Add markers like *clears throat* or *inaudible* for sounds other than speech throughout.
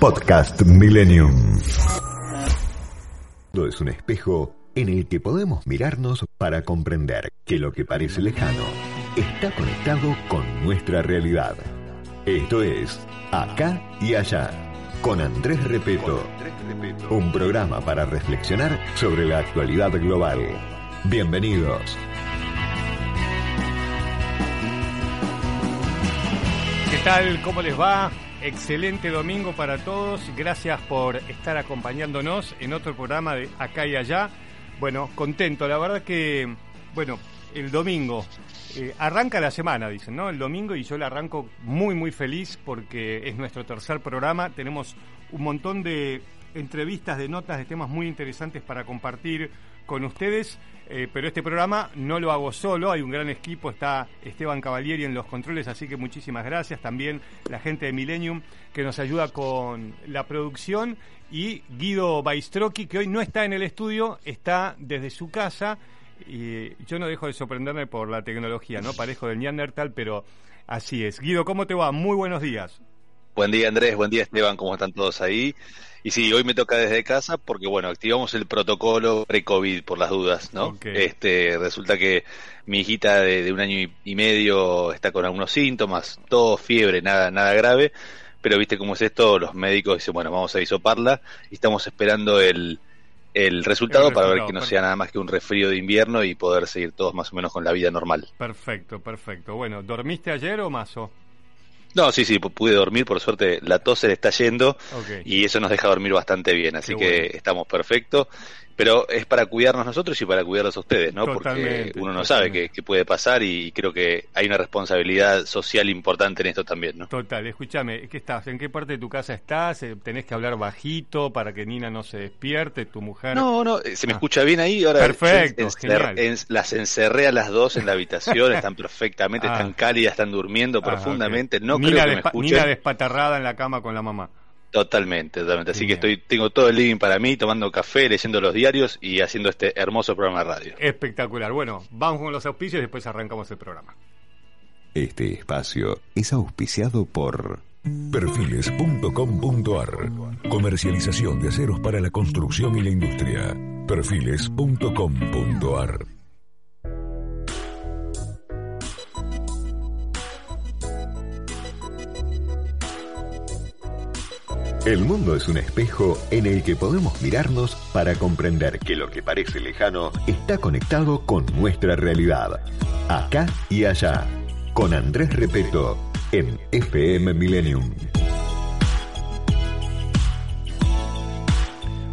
Podcast Millennium. Es un espejo en el que podemos mirarnos para comprender que lo que parece lejano está conectado con nuestra realidad. Esto es Acá y Allá, con Andrés Repeto. Un programa para reflexionar sobre la actualidad global. Bienvenidos. ¿Qué tal? ¿Cómo les va? Excelente domingo para todos. Gracias por estar acompañándonos en otro programa de Acá y Allá. Bueno, contento. La verdad que, bueno, el domingo eh, arranca la semana, dicen, ¿no? El domingo y yo la arranco muy, muy feliz porque es nuestro tercer programa. Tenemos un montón de entrevistas, de notas, de temas muy interesantes para compartir con ustedes. Eh, pero este programa no lo hago solo, hay un gran equipo, está Esteban Cavalieri en los controles, así que muchísimas gracias. También la gente de Millennium que nos ayuda con la producción y Guido Baistrochi, que hoy no está en el estudio, está desde su casa. Y yo no dejo de sorprenderme por la tecnología, ¿no? Parejo del Neandertal, pero así es. Guido, ¿cómo te va? Muy buenos días. Buen día Andrés, buen día Esteban, ¿cómo están todos ahí? Y sí, hoy me toca desde casa porque, bueno, activamos el protocolo pre-COVID por las dudas, ¿no? Este, resulta que mi hijita de, de un año y- medio está con algunos síntomas, todo fiebre, nada, nada grave, pero viste cómo es esto, los médicos dicen, bueno, vamos a hisoparla y estamos esperando el, el resultado El para ver que no perfecto. sea nada más que un resfrío de invierno y poder seguir todos más o menos con la vida normal. Perfecto, perfecto. Bueno, ¿dormiste ayer o mazo? No, sí, sí, pu- pude dormir, por suerte la tos se le está yendo y eso nos deja dormir bastante bien, así Qué que bueno. estamos perfectos. Pero es para cuidarnos nosotros y para cuidarlos a ustedes, ¿no? Totalmente, Porque uno no sabe qué, qué puede pasar y creo que hay una responsabilidad social importante en esto también, ¿no? Total, escúchame, ¿qué estás? ¿En qué parte de tu casa estás? Eh, ¿Tenés que hablar bajito para que Nina no se despierte, tu mujer? No, no, eh, se me Ah. escucha bien ahí. Ahora Perfecto, en- encer- genial. en- las encerré a las dos en la habitación, están *laughs* perfectamente, Ah. están cálidas, están durmiendo Ah, profundamente. No Nina creo que me escuchen. Nina despatarrada en la cama con la mamá. Totalmente, totalmente. Así que estoy, tengo todo el living para mí, tomando café, leyendo los diarios y haciendo este hermoso programa de radio. Espectacular. Bueno, vamos con los auspicios y después arrancamos el programa. Este espacio es auspiciado por Perfiles.com.ar Comercialización de aceros para la construcción y la industria. Perfiles.com.ar El mundo es un espejo en el que podemos mirarnos para comprender que lo que parece lejano está conectado con nuestra realidad. Acá y allá, con Andrés Repeto, en FM Millennium.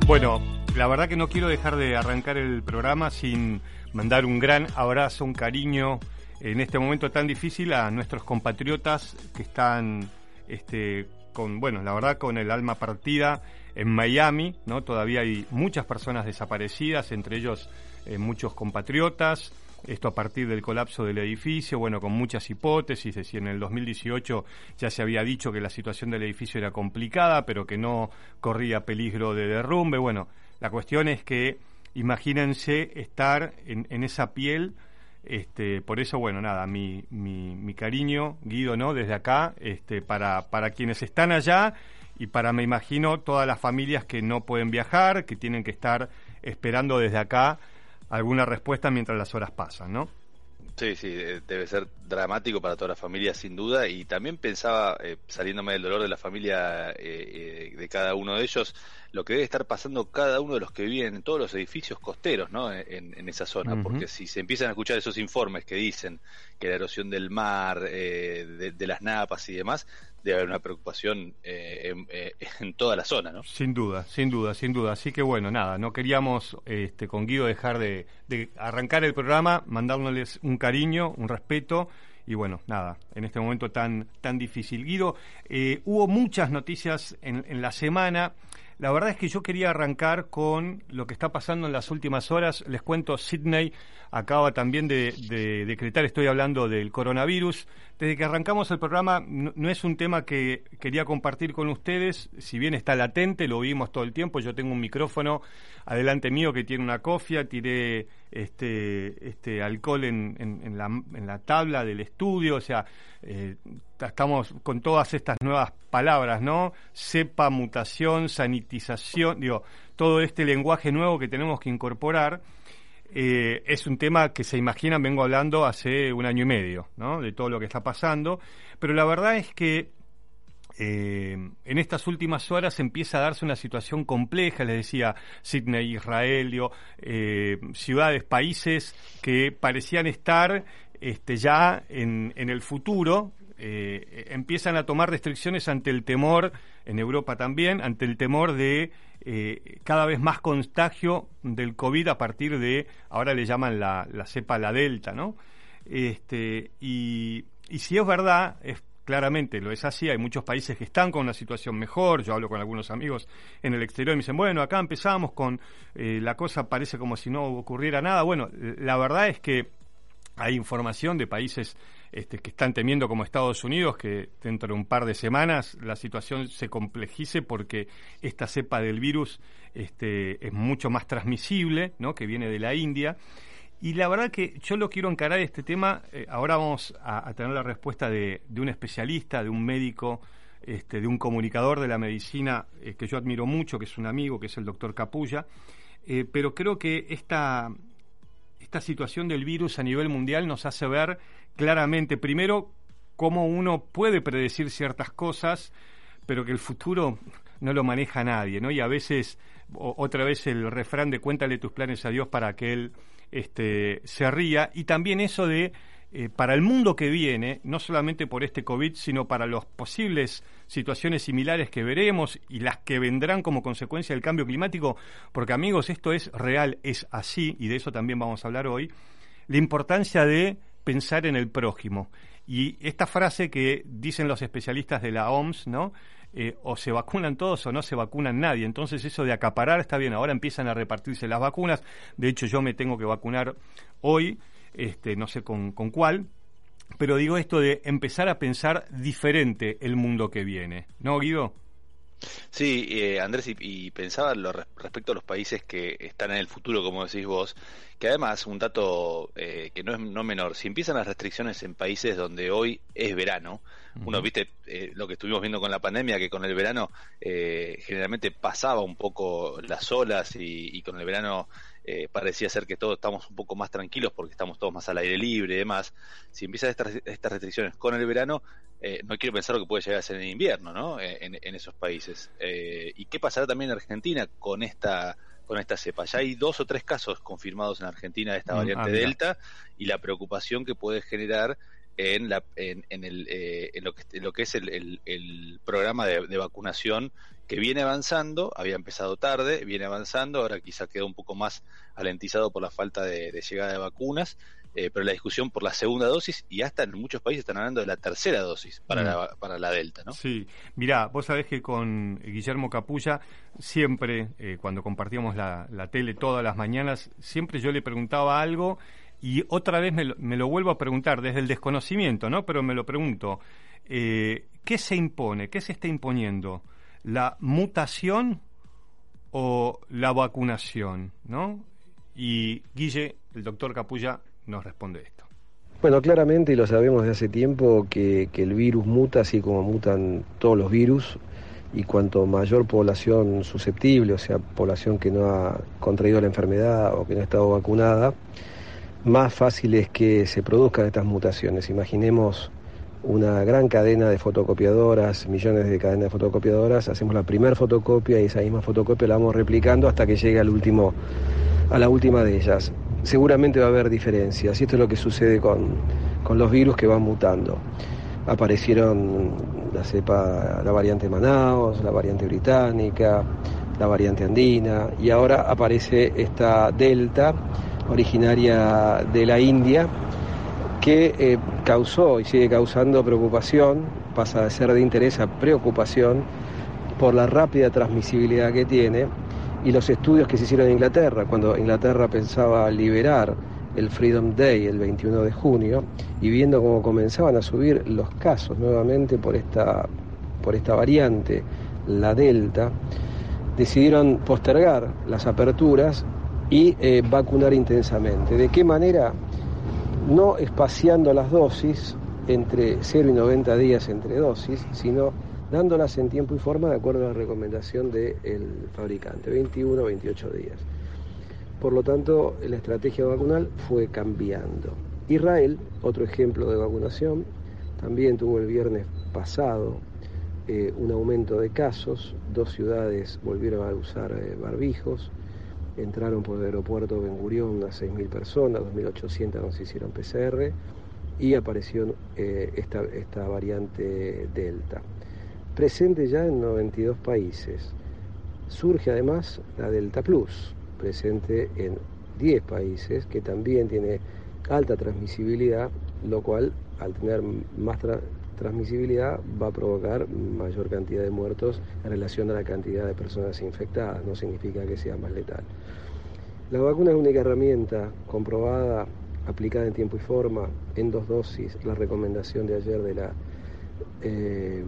Bueno, la verdad que no quiero dejar de arrancar el programa sin mandar un gran abrazo, un cariño en este momento tan difícil a nuestros compatriotas que están este con bueno, la verdad con el alma partida en Miami, ¿no? Todavía hay muchas personas desaparecidas, entre ellos eh, muchos compatriotas. Esto a partir del colapso del edificio, bueno, con muchas hipótesis, de si en el 2018 ya se había dicho que la situación del edificio era complicada, pero que no corría peligro de derrumbe. Bueno, la cuestión es que imagínense estar en esa piel, este, por eso, bueno, nada, mi, mi, mi cariño, Guido, ¿no? Desde acá, este, para, para quienes están allá y para, me imagino, todas las familias que no pueden viajar, que tienen que estar esperando desde acá alguna respuesta mientras las horas pasan, ¿no? Sí, sí, eh, debe ser dramático para toda la familia, sin duda. Y también pensaba, eh, saliéndome del dolor de la familia eh, eh, de cada uno de ellos, lo que debe estar pasando cada uno de los que viven en todos los edificios costeros, ¿no? En, en esa zona. Porque si se empiezan a escuchar esos informes que dicen que la erosión del mar, eh, de, de las napas y demás, debe haber una preocupación eh, en, eh, en toda la zona, ¿no? Sin duda, sin duda, sin duda. Así que bueno, nada, no queríamos este, con Guido dejar de, de arrancar el programa, mandándoles un cariño, un respeto y bueno, nada, en este momento tan, tan difícil. Guido, eh, hubo muchas noticias en, en la semana. La verdad es que yo quería arrancar con lo que está pasando en las últimas horas. Les cuento, Sydney acaba también de, de decretar, estoy hablando del coronavirus. Desde que arrancamos el programa, no, no, es un tema que quería compartir con ustedes, si bien está latente, lo vimos todo el tiempo. Yo tengo un micrófono adelante mío que tiene una cofia, tiré este, este alcohol en, la, en la tabla del estudio, o sea, eh, estamos con todas estas nuevas palabras, ¿no? Cepa, mutación, sanitización, digo, todo este lenguaje nuevo que tenemos que incorporar. Eh, es un tema que se imaginan, vengo hablando hace un año y medio, ¿no? De todo lo que está pasando, pero la verdad es que eh, en estas últimas horas empieza a darse una situación compleja, les decía, Sydney, Israel, digo, eh, ciudades, países que parecían estar este, ya en, el futuro, eh, empiezan a tomar restricciones ante el temor, en Europa también, ante el temor de cada vez más contagio del COVID a partir de, ahora le llaman la, la cepa la Delta, ¿no? Este, y, y si es verdad, es claramente lo es así, hay muchos países que están con una situación mejor, yo hablo con algunos amigos en el exterior y me dicen, bueno, acá empezamos con eh, la cosa parece como si no ocurriera nada, bueno, la verdad es que hay información de países este, que están temiendo como Estados Unidos que dentro de un par de semanas la situación se complejice porque esta cepa del virus este, es mucho más transmisible, ¿no? que viene de la India. Y la verdad que yo lo quiero encarar este tema, eh, ahora vamos a, tener la respuesta de, un especialista, de un médico, este, de un comunicador de la medicina eh, que yo admiro mucho, que es un amigo, que es el doctor Capulla, eh, pero creo que esta, esta situación del virus a nivel mundial nos hace ver claramente, primero, cómo uno puede predecir ciertas cosas, pero que el futuro no lo maneja nadie, ¿no? Y a veces, otra vez el refrán de cuéntale tus planes a Dios para que Él este, se ría, y también eso de, eh, para el mundo que viene, no solamente por este COVID, sino para las posibles situaciones similares que veremos y las que vendrán como consecuencia del cambio climático, porque amigos, esto es real, es así, y de eso también vamos a hablar hoy, la importancia de pensar en el prójimo. Y esta frase que dicen los especialistas de la OMS, ¿no? Eh, o se vacunan todos o no se vacunan nadie. Entonces eso de acaparar está bien. Ahora empiezan a repartirse las vacunas. De hecho yo me tengo que vacunar hoy, este, no sé con, con cuál. Pero digo esto de empezar a pensar diferente el mundo que viene. ¿No, Guido? Sí, eh, Andrés, y, y pensaba lo, respecto a los países que están en el futuro, como decís vos, que además, un dato eh, que no es no menor, si empiezan las restricciones en países donde hoy es verano, uh -huh. uno viste eh, lo que estuvimos viendo con la pandemia, que con el verano eh, generalmente pasaba un poco las olas y, y con el verano eh, parecía ser que todos estamos un poco más tranquilos porque estamos todos más al aire libre y demás. Si empiezan estas, estas restricciones con el verano, eh, no quiero pensar lo que puede llegar a ser en invierno, ¿no? Eh, en, en, esos países. Eh, ¿Y qué pasará también en Argentina con esta con esta cepa? Ya hay dos o tres casos confirmados en Argentina de esta mm, variante ah, Delta y la preocupación que puede generar en, la, en, en, el, eh, en, lo, que, en lo que es el, el, el programa de, de, vacunación que viene avanzando, había empezado tarde, viene avanzando, ahora quizá quedó un poco más alentizado por la falta de, de llegada de vacunas, eh, pero la discusión por la segunda dosis y hasta en muchos países están hablando de la tercera dosis para, mm. la, para la Delta, ¿no? Sí, mirá, vos sabés que con Guillermo Capulla siempre, eh, cuando compartíamos la, la tele todas las mañanas, siempre yo le preguntaba algo y otra vez me lo, me lo, vuelvo a preguntar desde el desconocimiento, ¿no? Pero me lo pregunto, eh, ¿qué se impone? ¿Qué se está imponiendo? ¿La mutación o la vacunación? ¿No? Y Guille, el doctor Capulla, nos responde esto. Bueno, claramente, y lo sabemos desde hace tiempo, que, que el virus muta así como mutan todos los virus, y cuanto mayor población susceptible, o sea, población que no ha contraído la enfermedad o que no ha estado vacunada, más fácil es que se produzcan estas mutaciones. Imaginemos una gran cadena de fotocopiadoras, millones de cadenas de fotocopiadoras, hacemos la primera fotocopia y esa misma fotocopia la vamos replicando hasta que llegue al último, a la última de ellas. Seguramente va a haber diferencias y esto es lo que sucede con, con los virus que van mutando. Aparecieron la cepa, la variante Manaus, la variante británica, la variante andina y ahora aparece esta delta originaria de la India que eh, causó y sigue causando preocupación, pasa de ser de interés a preocupación por la rápida transmisibilidad que tiene y los estudios que se hicieron en Inglaterra, cuando Inglaterra pensaba liberar el Freedom Day el 21 de junio y viendo cómo comenzaban a subir los casos nuevamente por esta, por esta variante, la Delta, decidieron postergar las aperturas y eh, vacunar intensamente. ¿De qué manera? No espaciando las dosis entre 0 y 90 días entre dosis, sino dándolas en tiempo y forma de acuerdo a la recomendación del fabricante, 21 o 28 días. Por lo tanto, la estrategia vacunal fue cambiando. Israel, otro ejemplo de vacunación, también tuvo el viernes pasado eh, un aumento de casos, dos ciudades volvieron a usar eh, barbijos, entraron por el aeropuerto Ben Gurión a 6.000 personas, 2.800 nos hicieron PCR y apareció eh, esta, esta variante Delta. Presente ya en 92 países. Surge además la Delta Plus, presente en 10 países, que también tiene alta transmisibilidad, lo cual al tener más transmisibilidad va a provocar mayor cantidad de muertos en relación a la cantidad de personas infectadas, no significa que sea más letal. La vacuna es una única herramienta comprobada, aplicada en tiempo y forma, en dos dosis, la recomendación de ayer de la, eh,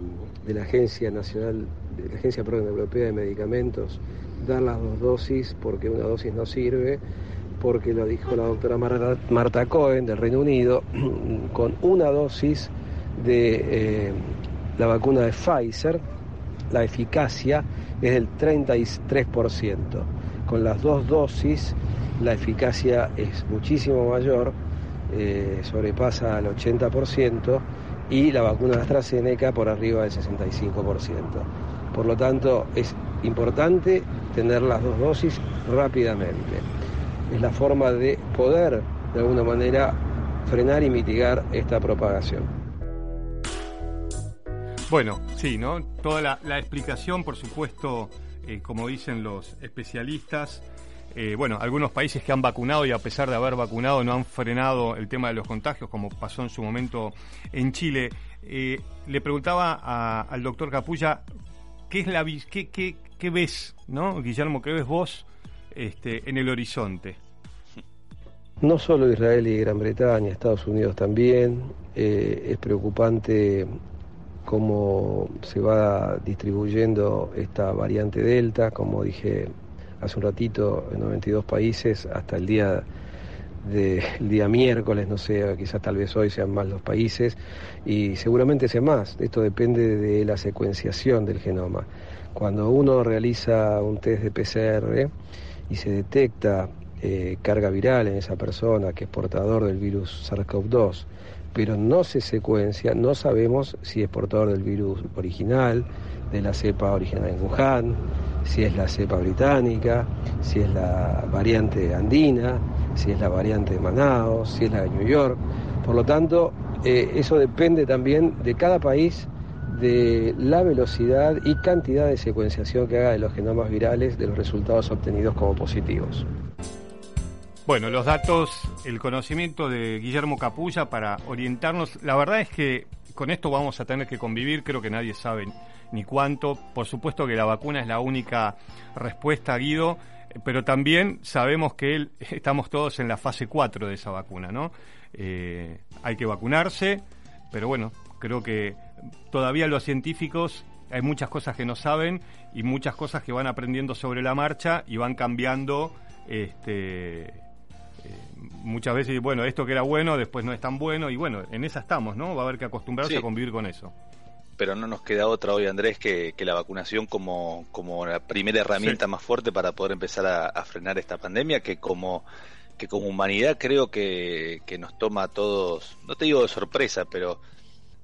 de la Agencia Nacional, de la Agencia Europea de Medicamentos, dar las dos dosis porque una dosis no sirve, porque lo dijo la doctora Marta Cohen del Reino Unido, *clears throat* con una dosis de eh, la vacuna de Pfizer, la eficacia es del 33%. Con las dos dosis la eficacia es muchísimo mayor, eh, sobrepasa al 80% y la vacuna de AstraZeneca por arriba del 65%. Por lo tanto, es importante tener las dos dosis rápidamente. Es la forma de poder, de alguna manera, frenar y mitigar esta propagación. Bueno, sí, ¿no? Toda la, explicación, por supuesto, eh, como dicen los especialistas, eh, bueno, algunos países que han vacunado y a pesar de haber vacunado no han frenado el tema de los contagios, como pasó en su momento en Chile. Eh, le preguntaba al doctor Capulla, ¿qué es la qué, qué, qué ves, no, Guillermo, qué ves vos este, en el horizonte? No solo Israel y Gran Bretaña, Estados Unidos también. es preocupante cómo se va distribuyendo esta variante Delta, como dije hace un ratito, en 92 países, hasta el día del día miércoles, no sé, quizás tal vez hoy sean más los países, y seguramente sea más. Esto depende de la secuenciación del genoma. Cuando uno realiza un test de PCR y se detecta eh, carga viral en esa persona que es portador del virus SARS-CoV-2, pero no se secuencia, no sabemos si es portador del virus original, de la cepa original en Wuhan, si es la cepa británica, si es la variante andina, si es la variante de Manaus, si es la de New York. Por lo tanto, eh, eso depende también de cada país, de la velocidad y cantidad de secuenciación que haga de los genomas virales, de los resultados obtenidos como positivos. Bueno, los datos, el conocimiento de Guillermo Capulla para orientarnos. La verdad es que con esto vamos a tener que convivir, creo que nadie sabe ni cuánto. Por supuesto que la vacuna es la única respuesta, Guido, pero también sabemos que él, *laughs* estamos todos en la fase 4 de esa vacuna, ¿no? Eh, hay que vacunarse, pero bueno, creo que todavía los científicos hay muchas cosas que no saben y muchas cosas que van aprendiendo sobre la marcha y van cambiando este muchas veces, bueno, esto que era bueno, después no es tan bueno, y bueno, en esa estamos, ¿no? Va a haber que acostumbrarse a convivir con eso. Pero no nos queda otra hoy, Andrés, que, la vacunación como, como la primera herramienta más fuerte para poder empezar a, frenar esta pandemia, que como que como humanidad creo que, nos toma a todos, no te digo de sorpresa, pero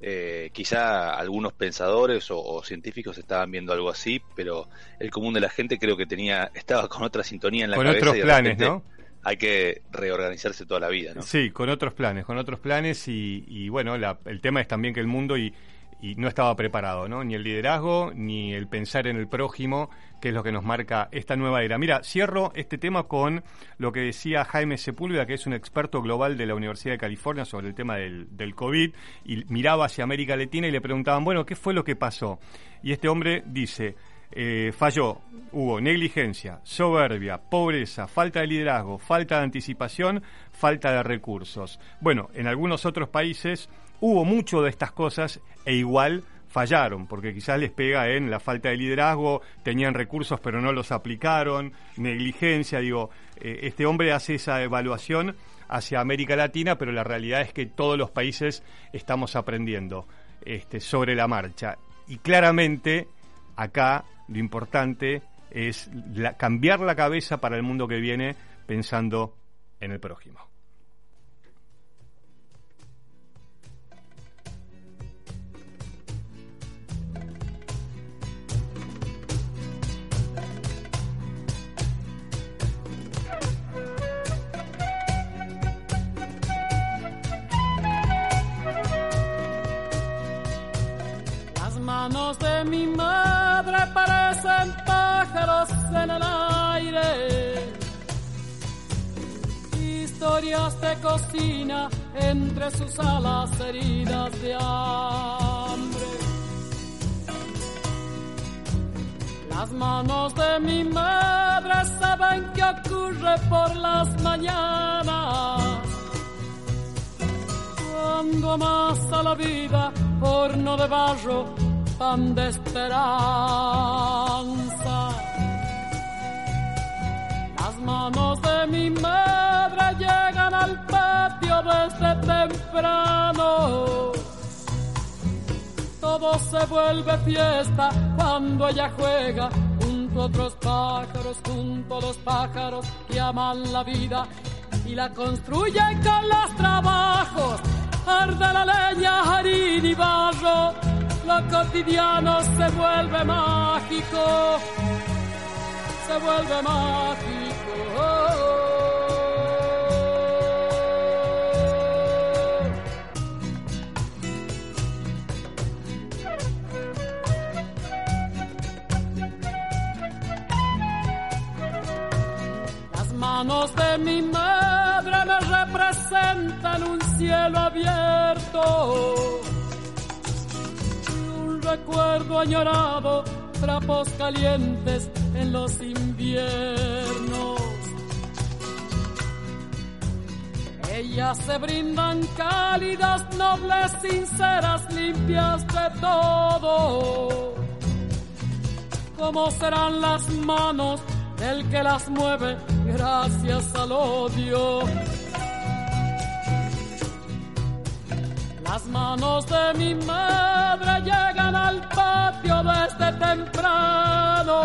eh, quizá algunos pensadores o, científicos estaban viendo algo así, pero el común de la gente creo que tenía estaba con otra sintonía en la cabeza. Con otros planes, ¿no? Hay que reorganizarse toda la vida, ¿no? Sí, con otros planes, con otros planes y, bueno, el tema es también que el mundo y, y no estaba preparado, ¿no? Ni el liderazgo, ni el pensar en el prójimo, que es lo que nos marca esta nueva era. Mira, cierro este tema con lo que decía Jaime Sepúlveda, que es un experto global de la Universidad de California sobre el tema del, del COVID, y miraba hacia América Latina y le preguntaban, bueno, ¿qué fue lo que pasó? Y este hombre dice, eh, falló, hubo negligencia, soberbia, pobreza, falta de liderazgo, falta de anticipación, falta de recursos. Bueno, en algunos otros países hubo mucho de estas cosas e igual fallaron, porque quizás les pega en la falta de liderazgo, tenían recursos pero no los aplicaron, negligencia, digo, eh, este hombre hace esa evaluación hacia América Latina, pero la realidad es que todos los países estamos aprendiendo este, sobre la marcha. Y claramente acá lo importante es cambiar la cabeza para el mundo que viene pensando en el prójimo. manos de mi madre parecen pájaros en el aire. Historias de cocina entre sus alas heridas de hambre. Las manos de mi madre saben qué ocurre por las mañanas. Cuando amasa la vida, horno de barro de esperanza. Las manos de mi madre llegan al patio desde temprano. Todo se vuelve fiesta cuando ella juega junto a otros pájaros, junto a los pájaros que aman la vida y la construyen con los trabajos. Arde la leña, harina y barro lo cotidiano se vuelve mágico, se vuelve mágico. Las manos de mi madre me representan un cielo abierto recuerdo añorado, trapos calientes en los inviernos. Ellas se brindan cálidas, nobles, sinceras, limpias de todo. ¿Cómo serán las manos del que las mueve gracias al odio? Las manos de mi madre llegan al patio desde temprano.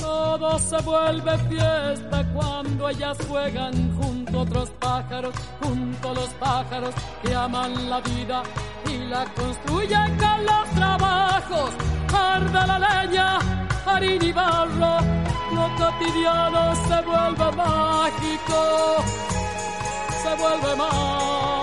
Todo se vuelve fiesta cuando ellas juegan junto a otros pájaros, junto a los pájaros que aman la vida y la construyen con los trabajos. Arde la leña, harina y barro, lo cotidiano se vuelve mágico, se vuelve mágico.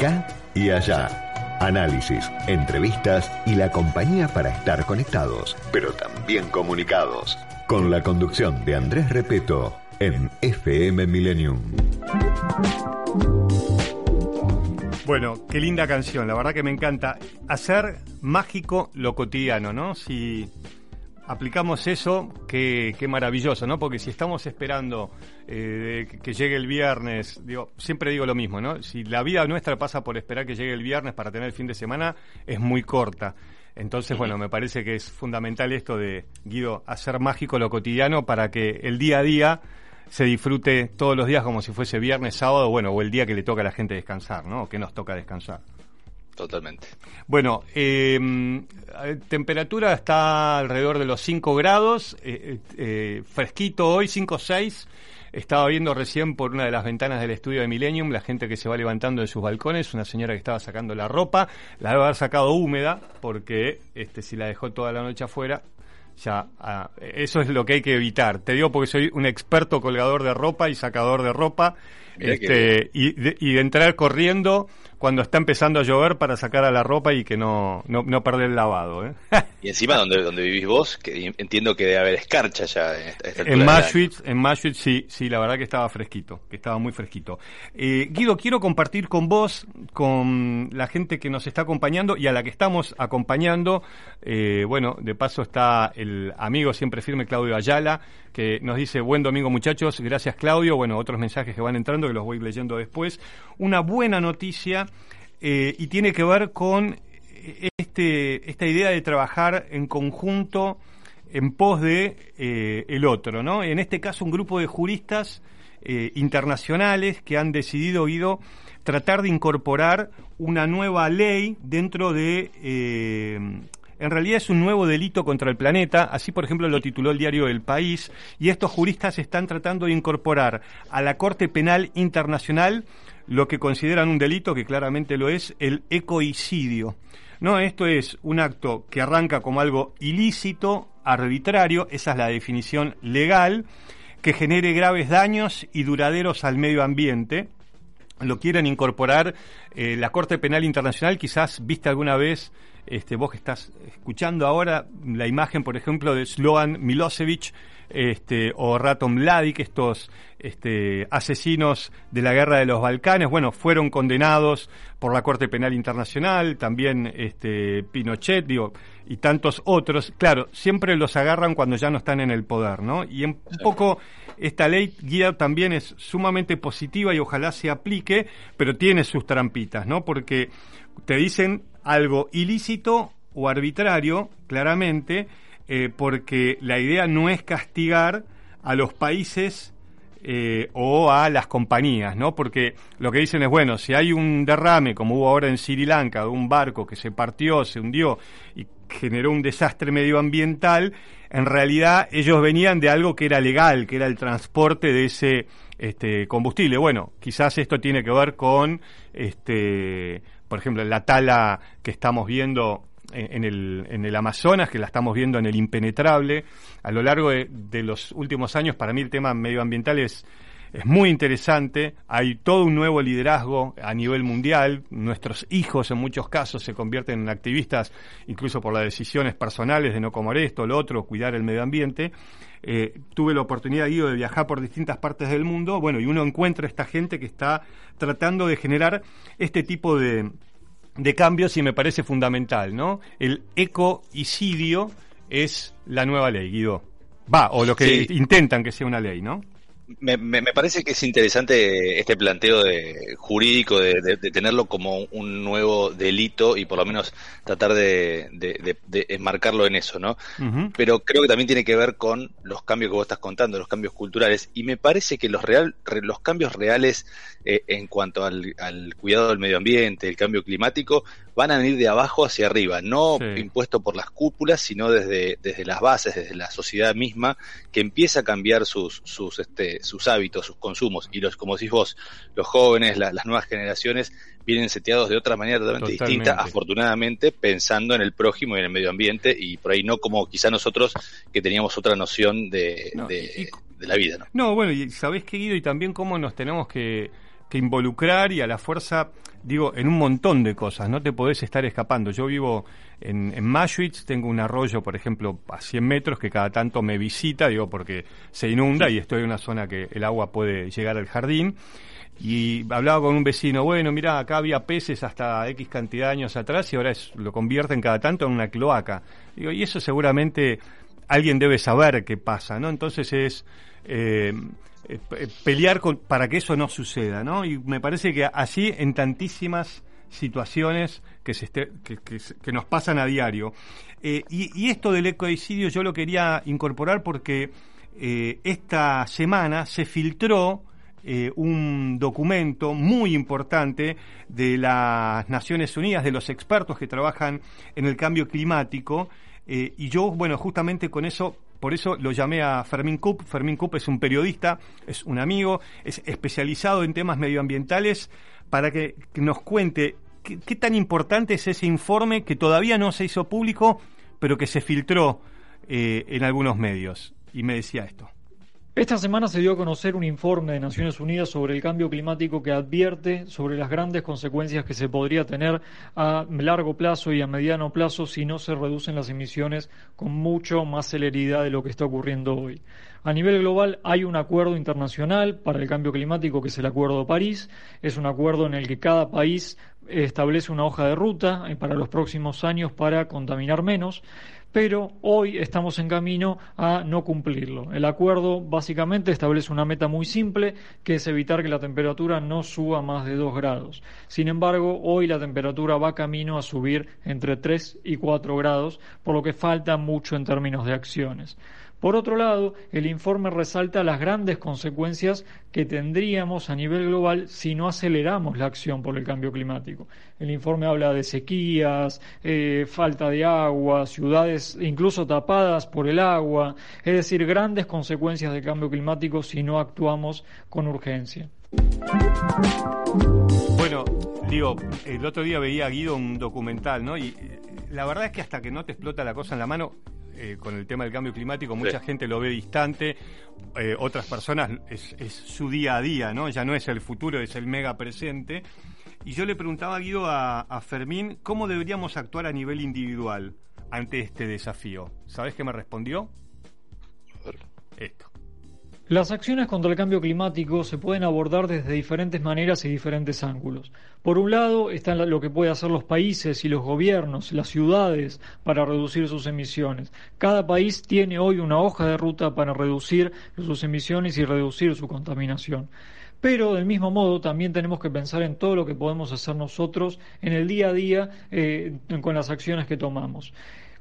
Acá y allá. Análisis, entrevistas y la compañía para estar conectados, pero también comunicados. Con la conducción de Andrés Repeto en FM Millennium. Bueno, qué linda canción, la verdad que me encanta. Hacer mágico lo cotidiano, ¿no? Si aplicamos eso, qué, maravilloso, ¿no? Porque si estamos esperando eh, que llegue el viernes, digo, siempre digo lo mismo, ¿no? Si la vida nuestra pasa por esperar que llegue el viernes para tener el fin de semana, es muy corta. Entonces, bueno, me parece que es fundamental esto de, Guido, hacer mágico lo cotidiano para que el día a día se disfrute todos los días como si fuese viernes, sábado, bueno, o el día que le toca a la gente descansar, ¿no? O que nos toca descansar. Totalmente. Bueno, eh, temperatura está alrededor de los 5 grados, eh, eh, fresquito hoy, 5 o 6. Estaba viendo recién por una de las ventanas del estudio de Millennium la gente que se va levantando de sus balcones, una señora que estaba sacando la ropa, la debe haber sacado húmeda porque este si la dejó toda la noche afuera, ya ah, eso es lo que hay que evitar. Te digo porque soy un experto colgador de ropa y sacador de ropa este, y, de, y de entrar corriendo cuando está empezando a llover para sacar a la ropa y que no, no, no perder el lavado. ¿eh? *laughs* Y encima donde, donde vivís vos, que entiendo que debe haber escarcha ya. En, esta- En Mashwitz sí, sí, la verdad que estaba fresquito, que estaba muy fresquito. Eh, Guido, quiero compartir con vos, con la gente que nos está acompañando y a la que estamos acompañando. eh, bueno, de paso está el amigo siempre firme Claudio Ayala, que nos dice, buen domingo muchachos, gracias Claudio. Bueno, otros mensajes que van entrando, que los voy leyendo después. Una buena noticia eh, y tiene que ver con este, esta idea de trabajar en conjunto en pos de eh, el otro, ¿no? En este caso un grupo de juristas eh, internacionales que han decidido Guido tratar de incorporar una nueva ley dentro de en realidad es un nuevo delito contra el planeta, así por ejemplo lo tituló el diario El País, y estos juristas están tratando de incorporar a la Corte Penal Internacional lo que consideran un delito, que claramente lo es, el ecoicidio. No, esto es un acto que arranca como algo ilícito, arbitrario, esa es la definición legal, que genere graves daños y duraderos al medio ambiente. Lo quieren incorporar eh, la Corte Penal Internacional, quizás viste alguna vez, este, vos que estás escuchando ahora, la imagen, por ejemplo, de Sloan Milosevic este, o Raton Mladic, estos este, asesinos de la guerra de los Balcanes, bueno, fueron condenados por la Corte Penal Internacional, también este, Pinochet, digo, y tantos otros. Claro, siempre los agarran cuando ya no están en el poder, ¿no? Y un poco esta ley guía también es sumamente positiva y ojalá se aplique, pero tiene sus trampitas, ¿no? Porque te dicen algo ilícito o arbitrario, claramente, eh, porque la idea no es castigar a los países eh, o a las compañías, ¿no? Porque lo que dicen es, bueno, si hay un derrame, como hubo ahora en Sri Lanka, de un barco que se partió, se hundió y generó un desastre medioambiental, en realidad ellos venían de algo que era legal, que era el transporte de ese este, combustible. Bueno, quizás esto tiene que ver con, este, por ejemplo, la tala que estamos viendo en el, en el Amazonas, que la estamos viendo en el impenetrable. A lo largo de, de los últimos años, para mí el tema medioambiental es, es muy interesante. Hay todo un nuevo liderazgo a nivel mundial. Nuestros hijos, en muchos casos, se convierten en activistas, incluso por las decisiones personales de no comer esto, lo otro, cuidar el medio ambiente. Eh, tuve la oportunidad, Guido, de viajar por distintas partes del mundo. Bueno, y uno encuentra esta gente que está tratando de generar este tipo de, de cambios y me parece fundamental, ¿no? El ecoicidio es la nueva ley, Guido. Va, o lo que Sí. intentan que sea una ley, ¿no? Me, me- me parece que es interesante este planteo de, jurídico de, de- de tenerlo como un nuevo delito y por lo menos tratar de, de- de- de enmarcarlo en eso, ¿no? Pero creo que también tiene que ver con los cambios que vos estás contando, los cambios culturales, y me parece que los, real, re- los cambios reales eh, en cuanto al, al cuidado del medio ambiente, el cambio climático, van a venir de abajo hacia arriba, no Sí. impuesto por las cúpulas, sino desde, desde las bases, desde la sociedad misma, que empieza a cambiar sus, sus, este, sus hábitos, sus consumos. Y los, como decís vos, los jóvenes, la- las nuevas generaciones, vienen seteados de otra manera totalmente, Totalmente. distinta, afortunadamente, pensando en el prójimo y en el medio ambiente, y por ahí no como quizá nosotros que teníamos otra noción de, No, de, y- de la vida, ¿no? No, bueno, y sabés qué, Guido, y también cómo nos tenemos que, que involucrar y a la fuerza, digo, en un montón de cosas, no te podés estar escapando. Yo vivo en, en Maschwitz, tengo un arroyo, por ejemplo, a 100 metros que cada tanto me visita, digo, porque se inunda y estoy en una zona que el agua puede llegar al jardín. Y hablaba con un vecino, bueno, mira, acá había peces hasta X cantidad de años atrás y ahora es, lo convierten cada tanto en una cloaca. Digo, y eso seguramente alguien debe saber qué pasa, ¿no? Entonces es eh, pelear con- para que eso no suceda, ¿no? Y me parece que así en tantísimas situaciones esté- que, se- que nos pasan a diario. Eh, y, esto del ecoicidio yo lo quería incorporar porque eh, esta semana se filtró eh, un documento muy importante de las Naciones Unidas, de los expertos que trabajan en el cambio climático, eh, y yo, bueno, justamente con eso por eso lo llamé a Fermín Cup. Fermín Cup es un periodista, es un amigo, es especializado en temas medioambientales, para que, nos cuente qué, tan importante es ese informe que todavía no se hizo público, pero que se filtró eh, en algunos medios. Y me decía esto. Esta semana se dio a conocer un informe de Naciones Unidas sobre el cambio climático que advierte sobre las grandes consecuencias que se podría tener a largo plazo y a mediano plazo si no se reducen las emisiones con mucho más celeridad de lo que está ocurriendo hoy. A nivel global hay un acuerdo internacional para el cambio climático que es el Acuerdo de París. Es un acuerdo en el que cada país establece una hoja de ruta eh, para los próximos años para contaminar menos pero hoy estamos en camino a no cumplirlo. El acuerdo básicamente establece una meta muy simple, que es evitar que la temperatura no suba más de 2 grados. Sin embargo, hoy la temperatura va camino a subir entre 3 y 4 grados, por lo que falta mucho en términos de acciones. Por otro lado, el informe resalta las grandes consecuencias que tendríamos a nivel global si no aceleramos la acción por el cambio climático. El informe habla de sequías, eh, falta de agua, ciudades incluso tapadas por el agua, es decir, grandes consecuencias del cambio climático si no actuamos con urgencia. Bueno, digo, el otro día veía a Guido un documental, ¿no? Y eh, la verdad es que hasta que no te explota la cosa en la mano, eh, con el tema del cambio climático, mucha gente lo ve distante, eh, otras personas es, su día a día, ¿no? Ya no es el futuro, es el mega presente. Y yo le preguntaba a Guido a, a Fermín cómo deberíamos actuar a nivel individual ante este desafío. ¿Sabes qué me respondió? Esto. Las acciones contra el cambio climático se pueden abordar desde diferentes maneras y diferentes ángulos. Por un lado está lo que pueden hacer los países y los gobiernos, las ciudades, para reducir sus emisiones. Cada país tiene hoy una hoja de ruta para reducir sus emisiones y reducir su contaminación. Pero del mismo modo también tenemos que pensar en todo lo que podemos hacer nosotros en el día a día eh, con las acciones que tomamos.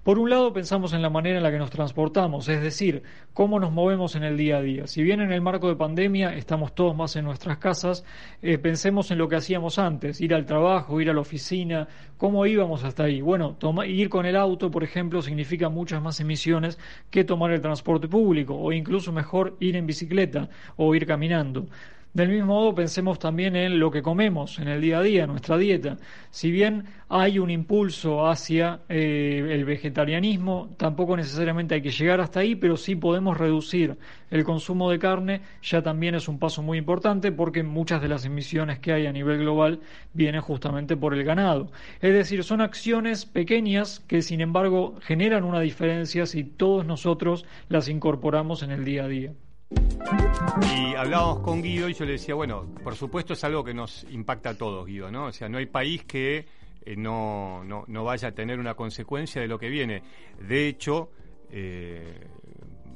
Por un lado pensamos en la manera en la que nos transportamos, es decir, cómo nos movemos en el día a día. Si bien en el marco de pandemia estamos todos más en nuestras casas, eh, pensemos en lo que hacíamos antes, ir al trabajo, ir a la oficina, cómo íbamos hasta ahí. Bueno, ir con el auto, por ejemplo, significa muchas más emisiones que tomar el transporte público, o incluso mejor ir en bicicleta o ir caminando. Del mismo modo, pensemos también en lo que comemos en el día a día, nuestra dieta. Si bien hay un impulso hacia eh, el vegetarianismo, tampoco necesariamente hay que llegar hasta ahí, pero sí podemos reducir el consumo de carne, ya también es un paso muy importante porque muchas de las emisiones que hay a nivel global vienen justamente por el ganado. Es decir, son acciones pequeñas que sin embargo generan una diferencia si todos nosotros las incorporamos en el día a día. Y hablábamos con Guido y yo le decía, bueno, por supuesto es algo que nos impacta a todos, Guido, ¿no? O sea, no hay país que eh, no, no, vaya a tener una consecuencia de lo que viene. De hecho, eh,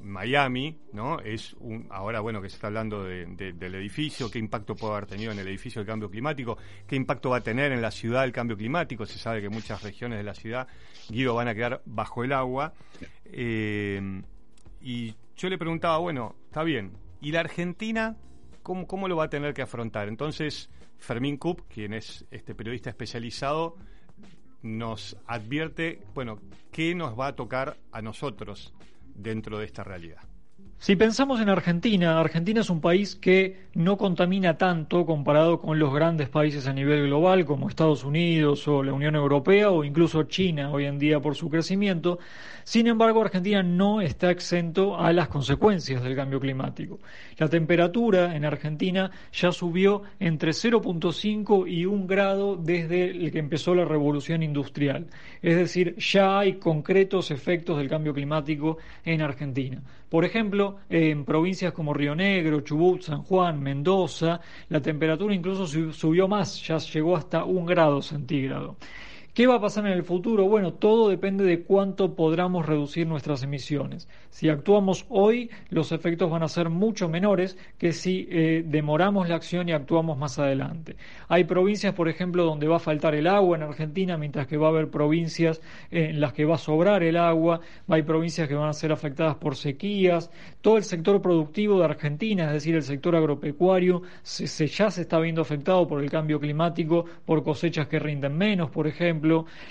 Miami, ¿no? Es un, ahora, bueno, que se está hablando del edificio, qué impacto puede haber tenido en el edificio el cambio climático, qué impacto va a tener en la ciudad el cambio climático. Se sabe que muchas regiones de la ciudad, Guido, van a quedar bajo el agua. Eh, y yo le preguntaba, bueno, está bien, ¿y la Argentina cómo, cómo lo va a tener que afrontar? Entonces, Fermín Kup, quien es este periodista especializado, nos advierte, bueno, qué nos va a tocar a nosotros dentro de esta realidad. Si pensamos en Argentina, Argentina es un país que no contamina tanto comparado con los grandes países a nivel global como Estados Unidos o la Unión Europea o incluso China hoy en día por su crecimiento. Sin embargo, Argentina no está exento a las consecuencias del cambio climático. La temperatura en Argentina ya subió entre 0.5 y 1 grado desde el que empezó la revolución industrial. Es decir, ya hay concretos efectos del cambio climático en Argentina. Por ejemplo, en provincias como Río Negro, Chubut, San Juan, Mendoza, la temperatura incluso subió más, ya llegó hasta un grado centígrado. ¿Qué va a pasar en el futuro? Bueno, todo depende de cuánto podamos reducir nuestras emisiones. Si actuamos hoy, los efectos van a ser mucho menores que si eh, demoramos la acción y actuamos más adelante. Hay provincias, por ejemplo, donde va a faltar el agua en Argentina, mientras que va a haber provincias en las que va a sobrar el agua. Hay provincias que van a ser afectadas por sequías. Todo el sector productivo de Argentina, es decir, el sector agropecuario, se, ya se está viendo afectado por el cambio climático, por cosechas que rinden menos, por ejemplo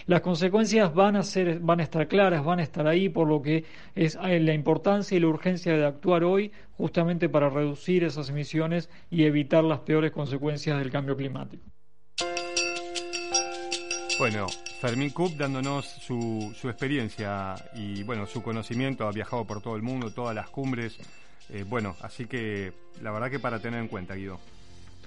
las consecuencias van a ser, van a estar claras, van a estar ahí, por lo que es eh, la importancia y la urgencia de actuar hoy justamente para reducir esas emisiones y evitar las peores consecuencias del cambio climático. Bueno, Fermín Cook dándonos su, su experiencia y bueno, su conocimiento, ha viajado por todo el mundo, todas las cumbres. Eh, bueno, así que la verdad que para tener en cuenta, Guido.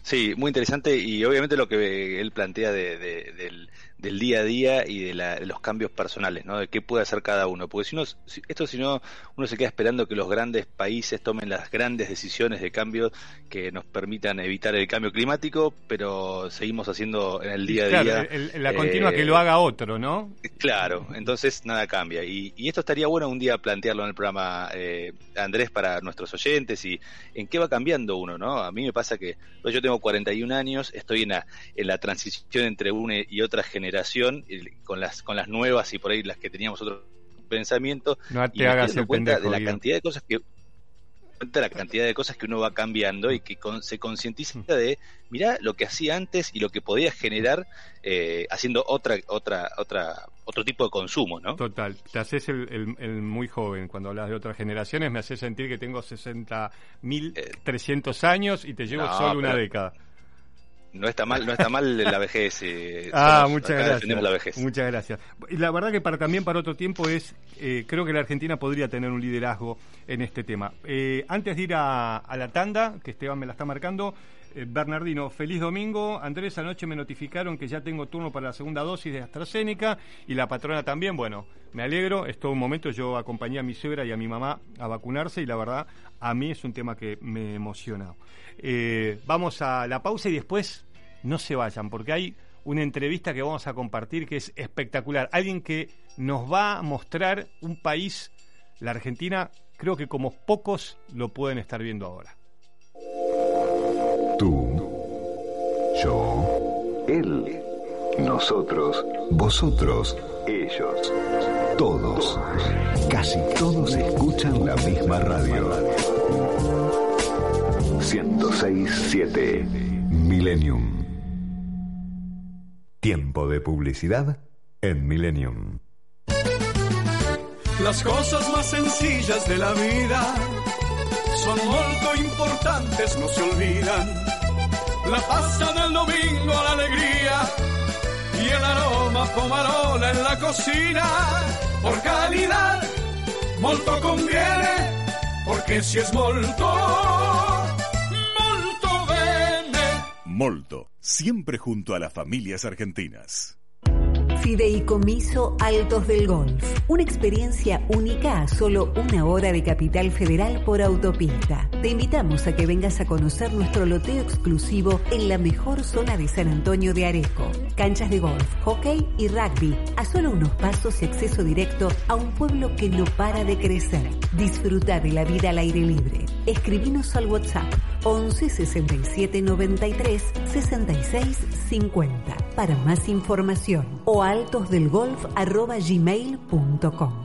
Sí, muy interesante y obviamente lo que él plantea de, del, del día a día y de, los cambios personales, ¿no? De qué puede hacer cada uno. Porque si uno, esto si no, uno se queda esperando que los grandes países tomen las grandes decisiones de cambio que nos permitan evitar el cambio climático, pero seguimos haciendo en el día a día. la continua que lo eh, haga otro, ¿no? Claro, entonces nada cambia. Y, esto estaría bueno un día plantearlo en el programa, eh, Andrés, para nuestros oyentes y en qué va cambiando uno, ¿no? A mí me pasa que yo tengo 41 años, estoy en la, en la transición entre una y otra generación con las con las nuevas y por ahí las que teníamos otro pensamiento no te y hagas el cuenta de la cantidad de cosas que la cantidad de cosas que uno va cambiando y que se concientiza de mira lo que hacía antes y lo que podía generar eh, haciendo otra otra otra otro tipo de consumo no total. Te haces el, el, muy joven. Cuando hablas de otras generaciones me haces sentir que tengo 60 mil trescientos años y te llevo solo una década no está mal, no está mal la vejez. Eh, ah, muchas gracias. La vejez. Muchas gracias. Y la verdad que para también para otro tiempo es, eh, creo que la Argentina podría tener un liderazgo en este tema. Eh, antes de ir a, la tanda, que Esteban me la está marcando, Bernardino, feliz domingo. Andrés, anoche me notificaron que ya tengo turno para la segunda dosis de AstraZeneca y la patrona también. Bueno, me alegro, es todo un momento. Yo acompañé a mi suegra y a mi mamá a vacunarse y la verdad, a mí es un tema que me emociona. vamos a la pausa y después no se vayan, porque hay una entrevista que vamos a compartir que es espectacular. Alguien que nos va a mostrar un país, la Argentina, creo que como pocos lo pueden estar viendo ahora. Yo, él, nosotros, vosotros, ellos, todos, casi todos escuchan la misma radio. 1067 Millennium. Tiempo de publicidad en Millennium. Las cosas más sencillas de la vida son muy importantes, no se olvidan. La pasta del domingo, la alegría y el aroma pomarola en la cocina. Por calidad, molto conviene, porque si es molto, molto bene. Molto siempre junto a las familias argentinas. Fideicomiso Altos del Golf. Una experiencia única a solo una hora de Capital Federal por autopista. Te invitamos a que vengas a conocer nuestro loteo exclusivo en la mejor zona de San Antonio de Areco. Canchas de golf, hockey y rugby. A solo unos pasos y acceso directo a un pueblo que no para de crecer. Disfruta de la vida al aire libre. Escribinos al WhatsApp 11 67 93 66 50 para más información o altosdelgolf.gmail.com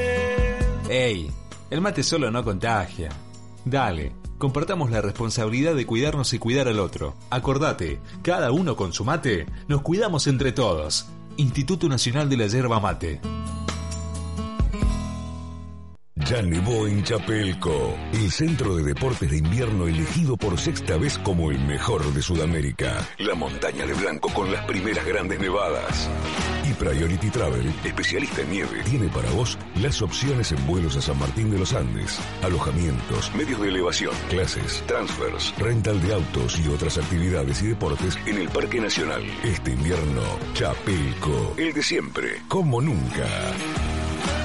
¡Ey! El mate solo no contagia. Dale, compartamos la responsabilidad de cuidarnos y cuidar al otro. Acordate, cada uno con su mate, nos cuidamos entre todos. Instituto Nacional de la Yerba Mate. Ya nevó en Chapelco, el centro de deportes de invierno elegido por sexta vez como el mejor de Sudamérica. La montaña de blanco con las primeras grandes nevadas. Y Priority Travel, especialista en nieve, tiene para vos las opciones en vuelos a San Martín de los Andes, alojamientos, medios de elevación, clases, transfers, rental de autos y otras actividades y deportes en el Parque Nacional. Este invierno, Chapelco, el de siempre, como nunca.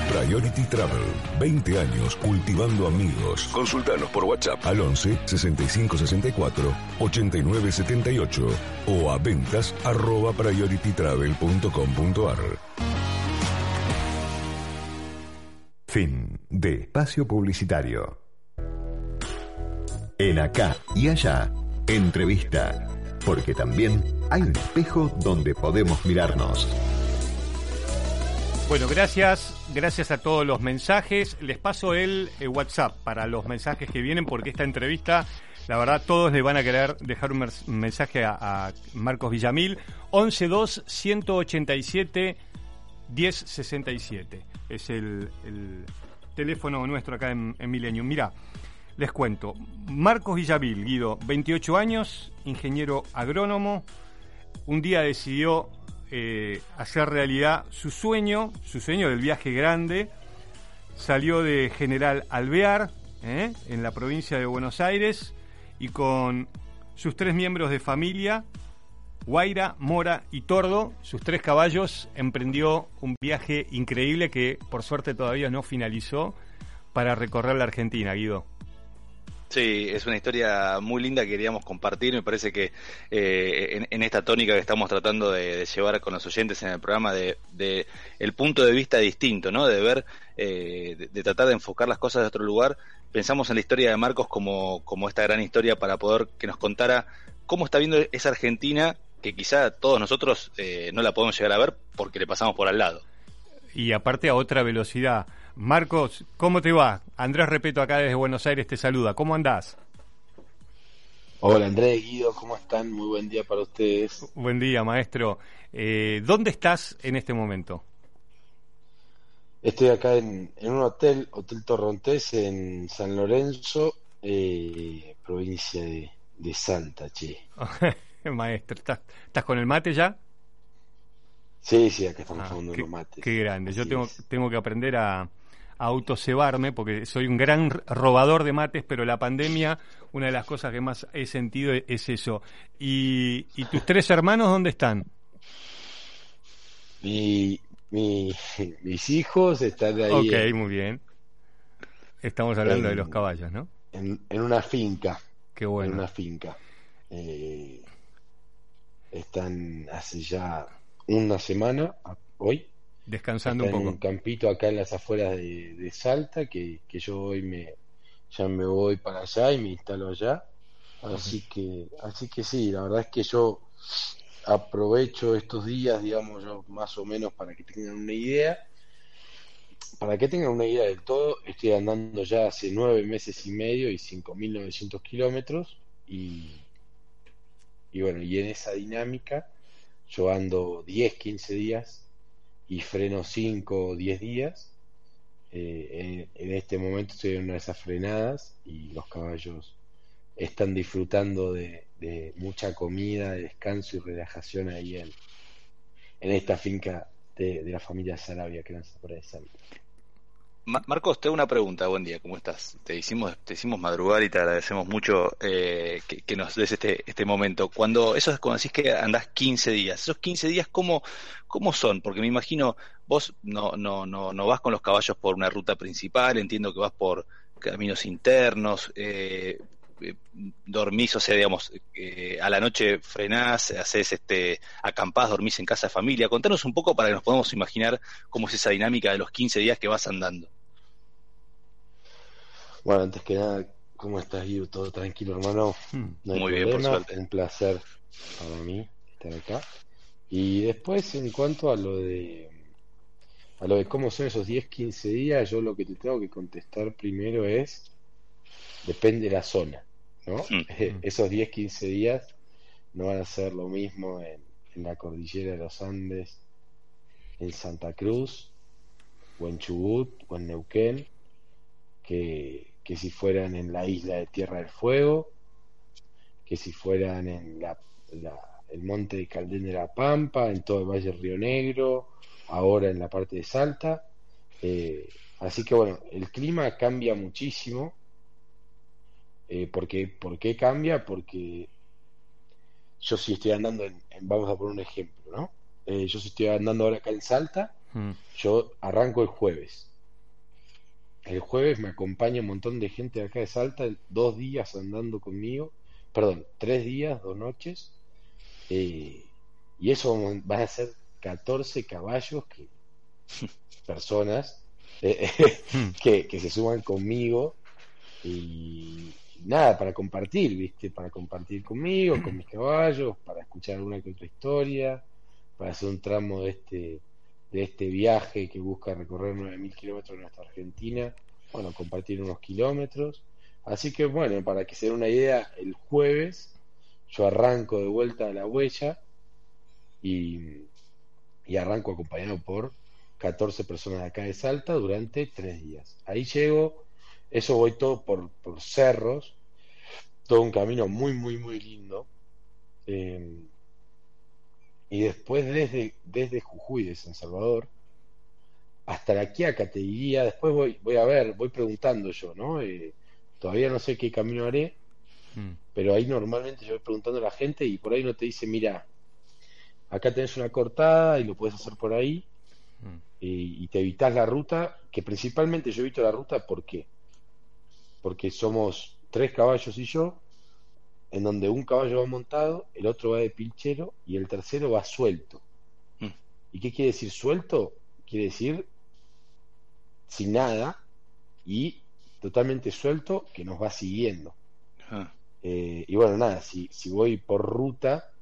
Priority Travel, 20 años cultivando amigos. Consultanos por WhatsApp al 11 65 64 89 78 o a ventas arroba prioritytravel.com.ar. Fin de espacio publicitario. En acá y allá, entrevista. Porque también hay un espejo donde podemos mirarnos. Bueno, gracias, gracias a todos los mensajes. Les paso el, eh, WhatsApp para los mensajes que vienen porque esta entrevista, la verdad, todos le van a querer dejar un mensaje a, Marcos Villamil. 112 187 1067 es el, el teléfono nuestro acá en, en Millennium. Mira, les cuento. Marcos Villamil, Guido, 28 años, ingeniero agrónomo. Un día decidió eh, hacer realidad su sueño, su sueño del viaje grande. Salió de General Alvear, ¿eh? en la provincia de Buenos Aires, y con sus tres miembros de familia, Guaira, Mora y Tordo, sus tres caballos, emprendió un viaje increíble que por suerte todavía no finalizó para recorrer la Argentina, Guido. Sí, es una historia muy linda que queríamos compartir. Me parece que eh, en, esta tónica que estamos tratando de, llevar con los oyentes en el programa, de, de el punto de vista distinto, ¿no? De ver, eh, de, de tratar de enfocar las cosas de otro lugar. Pensamos en la historia de Marcos como, como esta gran historia para poder que nos contara cómo está viendo esa Argentina que quizá todos nosotros eh, no la podemos llegar a ver porque le pasamos por al lado. Y aparte a otra velocidad. Marcos, ¿cómo te va? Andrés Repeto acá desde Buenos Aires te saluda. ¿Cómo andás? Hola Andrés, Guido, ¿cómo están? Muy buen día para ustedes. Buen día, maestro. Eh, ¿Dónde estás en este momento? Estoy acá en, en un hotel, Hotel Torrontés, en San Lorenzo, eh, provincia de, de Santa, che. *laughs* maestro, ¿estás, ¿estás con el mate ya? Sí, sí, acá estamos Ah, tomando qué, unos mates. qué grande. Yo tengo, es. tengo que aprender a autocebarme porque soy un gran robador de mates, pero la pandemia, una de las cosas que más he sentido e- es eso. ¿Y, y tus tres hermanos dónde están? Mi, mi- mis hijos están ahí ok, en, muy bien. Estamos hablando de en- los caballos, ¿no? en- en una finca. Qué En bueno. una finca. Eh, están hace ya una semana, hoy, Descansando un Está en poco. un campito acá en las afueras de, de Salta, que, que yo hoy me ya me voy para allá y me instalo allá. Así que, así que sí, la verdad es que yo aprovecho estos días, digamos, yo más o menos para que tengan una idea. Para que tengan una idea del todo, estoy andando ya hace nueve meses y medio y 5.900 kilómetros y, y bueno, y en esa dinámica yo ando 10, 15 días y freno 5 o 10 días. Eh, en, este momento estoy en una de esas frenadas y los caballos están disfrutando de, mucha comida, de descanso y relajación ahí en, en esta finca de, la familia Sarabia que nos por ahí Marcos, te una pregunta. Buen día, ¿cómo estás? Te hicimos, te hicimos madrugar y te agradecemos mucho eh, que, que nos des este, este momento. Cuando eso es cuando decís que andás 15 días, esos 15 días, ¿cómo, cómo son? Porque me imagino, vos no, no, no, no vas con los caballos por una ruta principal, entiendo que vas por caminos internos, eh, dormís, o sea, digamos, eh, a la noche frenás, haces este, acampás, dormís en casa de familia. Contanos un poco para que nos podamos imaginar cómo es esa dinámica de los 15 días que vas andando. Bueno, antes que nada, ¿cómo estás, Guido? ¿Todo tranquilo, hermano? Hmm. No hay Muy bien, por suerte. un placer para mí estar acá. Y después, en cuanto a lo de a lo de cómo son esos 10, 15 días, yo lo que te tengo que contestar primero es, depende de la zona, ¿no? Mm. *laughs* Esos 10, 15 días no van a ser lo mismo en, en la cordillera de los Andes, en Santa Cruz, o en Chubut, o en Neuquén, que, que si fueran en la isla de Tierra del Fuego, que si fueran en la, el monte de Caldén de la Pampa, en todo el Valle del Río Negro, ahora en la parte de Salta. Eh, así que bueno, el clima cambia muchísimo. Eh, porque, ¿Por qué cambia? Porque yo si estoy andando, en, vamos a poner un ejemplo, ¿no? Eh, yo si estoy andando ahora acá en Salta, hmm. yo arranco el jueves. El jueves me acompaña un montón de gente de acá de Salta, dos días andando conmigo, perdón, tres días, dos noches, eh, y eso van a ser 14 caballos que *laughs* personas eh, hmm. *laughs* que, que se suban conmigo y, nada, para compartir, ¿viste? Para compartir conmigo, con mis caballos, para escuchar alguna que otra historia, para hacer un tramo de este, de este viaje que busca recorrer 9.000 kilómetros de nuestra Argentina, bueno, compartir unos kilómetros. Así que bueno, para que se den una idea, el jueves yo arranco de vuelta a la huella y, y arranco acompañado por 14 personas de acá de Salta durante tres días. Ahí llego eso voy todo por, por cerros, todo un camino muy, muy, muy lindo. Eh, y después desde, desde Jujuy de San Salvador hasta la Quiaca te diría, después voy, voy a ver, voy preguntando yo, ¿no? Eh, todavía no sé qué camino haré, mm. pero ahí normalmente yo voy preguntando a la gente y por ahí no te dice, mira, acá tenés una cortada y lo puedes hacer por ahí mm. y, y, te evitas la ruta, que principalmente yo evito la ruta porque porque somos tres caballos y yo, en donde un caballo va montado, el otro va de pinchero y el tercero va suelto. Mm. ¿Y qué quiere decir suelto? Quiere decir sin nada y totalmente suelto que nos va siguiendo. Ah. Eh, y bueno, nada, si, si voy por ruta,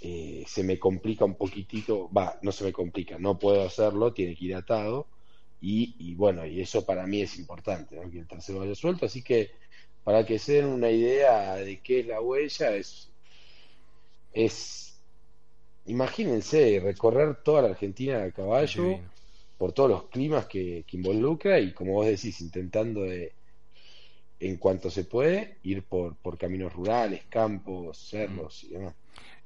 eh, se me complica un poquitito, va, no se me complica, no puedo hacerlo, tiene que ir atado y, bueno, y eso para mí es importante, que el tercero vaya suelto. Así que para que se den una idea de qué es la huella, es, es imagínense, recorrer toda la Argentina a caballo, por todos los climas que, involucra y como vos decís, intentando de, en cuanto se puede, ir por, por caminos rurales, campos, cerros y demás.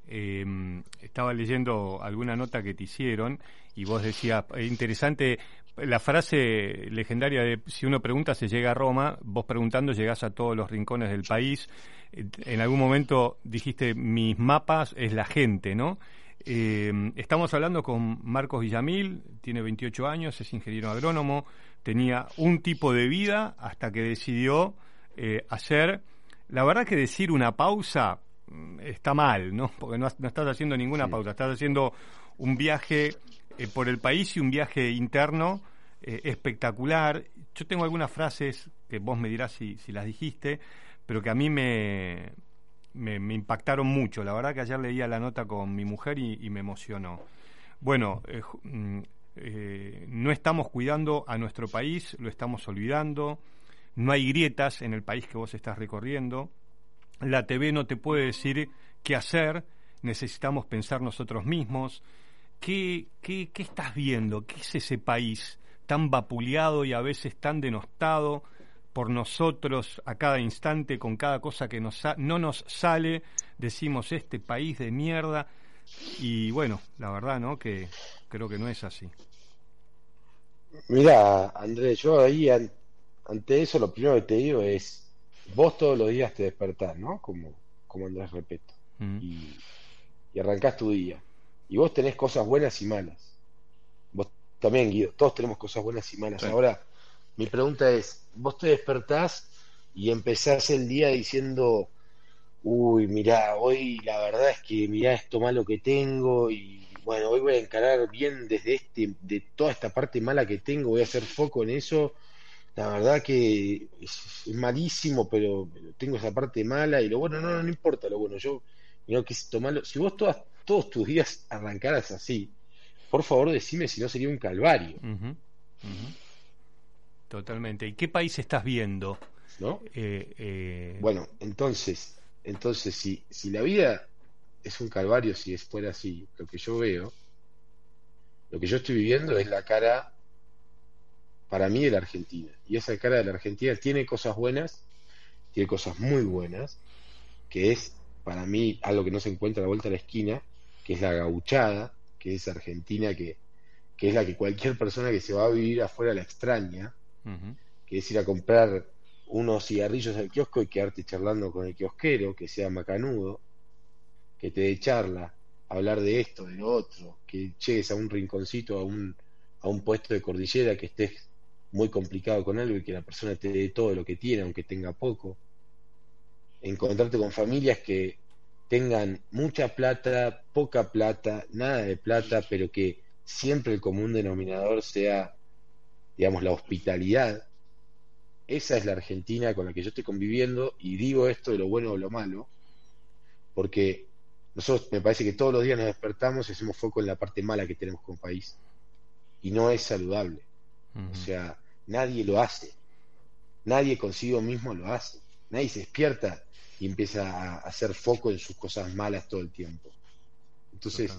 Em, estaba leyendo alguna nota que te hicieron y vos decías, interesante la frase legendaria de si uno pregunta se llega a Roma, vos preguntando llegás a todos los rincones del país. En algún momento dijiste mis mapas es la gente, ¿no? Eh, estamos hablando con Marcos Villamil, tiene 28 años, es ingeniero agrónomo, tenía un tipo de vida hasta que decidió eh, hacer, la verdad que decir una pausa mm, está mal, ¿no? Porque no, estás haciendo ninguna pausa, estás haciendo un viaje eh, por el país y un viaje interno eh, espectacular. Yo tengo algunas frases que vos me dirás si, las dijiste, pero que a mí me, me, impactaron mucho. La verdad que ayer leía la nota con mi mujer y, me emocionó. Bueno, eh, mm, no estamos cuidando a nuestro país, lo estamos olvidando. No hay grietas en el país que vos estás recorriendo. La TV no te puede decir qué hacer. Necesitamos pensar nosotros mismos. ¿Qué, qué, qué estás viendo? ¿Qué es ese país tan vapuleado y a veces tan denostado por nosotros a cada instante con cada cosa que nos no nos sale? Decimos este país de mierda y bueno, la verdad, ¿no? Que creo que no es así. Mira, Andrés, yo ahí ante eso lo primero que te digo es, vos todos los días te despertás, ¿no? Como, como Andrés Repeto. Y, y arrancás tu día y vos tenés cosas buenas y malas. Vos también, Guido, todos tenemos cosas buenas y malas. Ahora, mi pregunta es, vos te despertás y empezás el día diciendo, uy, mirá, hoy la verdad es que mirá esto malo que tengo y bueno, hoy voy a encarar bien desde este, de toda esta parte mala que tengo, voy a hacer foco en eso. La verdad que es, malísimo, pero, tengo esa parte mala y lo bueno, no, no, importa lo bueno, yo, no que tomarlo, si vos todas todos tus días arrancaras así, por favor decime si no sería un calvario. Totalmente. ¿Y qué país estás viendo? ¿No? Eh, eh, bueno, entonces, entonces si, si la vida es un calvario, si es fuera así, lo que yo veo, lo que yo estoy viviendo es la cara para mí de la Argentina. Y esa cara de la Argentina tiene cosas buenas, tiene cosas muy buenas, que es para mí algo que no se encuentra a la vuelta de la esquina, que es la gauchada, que es Argentina, que, que es la que cualquier persona que se va a vivir afuera la extraña, que es ir a comprar unos cigarrillos al kiosco y quedarte charlando con el kiosquero, que sea macanudo, que te dé charla, hablar de esto, de lo otro, que llegues a un rinconcito, a un, a un puesto de cordillera, que estés muy complicado con algo y que la persona te dé todo lo que tiene, aunque tenga poco. Encontrarte con familias que tengan mucha plata, poca plata, nada de plata, pero que siempre el común denominador sea, digamos, la hospitalidad. Esa es la Argentina con la que yo estoy conviviendo y digo esto de lo bueno o lo malo, porque nosotros me parece que todos los días nos despertamos y hacemos foco en la parte mala que tenemos como país y no es saludable. O sea, nadie lo hace. Nadie consigo mismo lo hace. Nadie se despierta y empieza a hacer foco en sus cosas malas todo el tiempo. Entonces,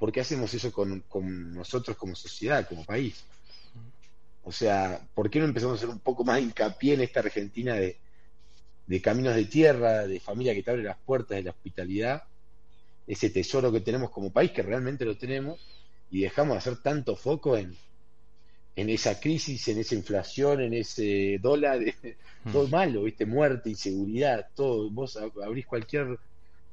¿por qué hacemos eso con, con, nosotros como sociedad, como país? O sea, ¿por qué no empezamos a hacer un poco más hincapié en esta Argentina de, de caminos de tierra, de familia que te abre las puertas de la hospitalidad, ese tesoro que tenemos como país, que realmente lo tenemos, y dejamos de hacer tanto foco en, en esa crisis, en esa inflación, en ese dólar, *laughs* todo malo, ¿viste? Muerte, inseguridad, todo. Vos abrís cualquier,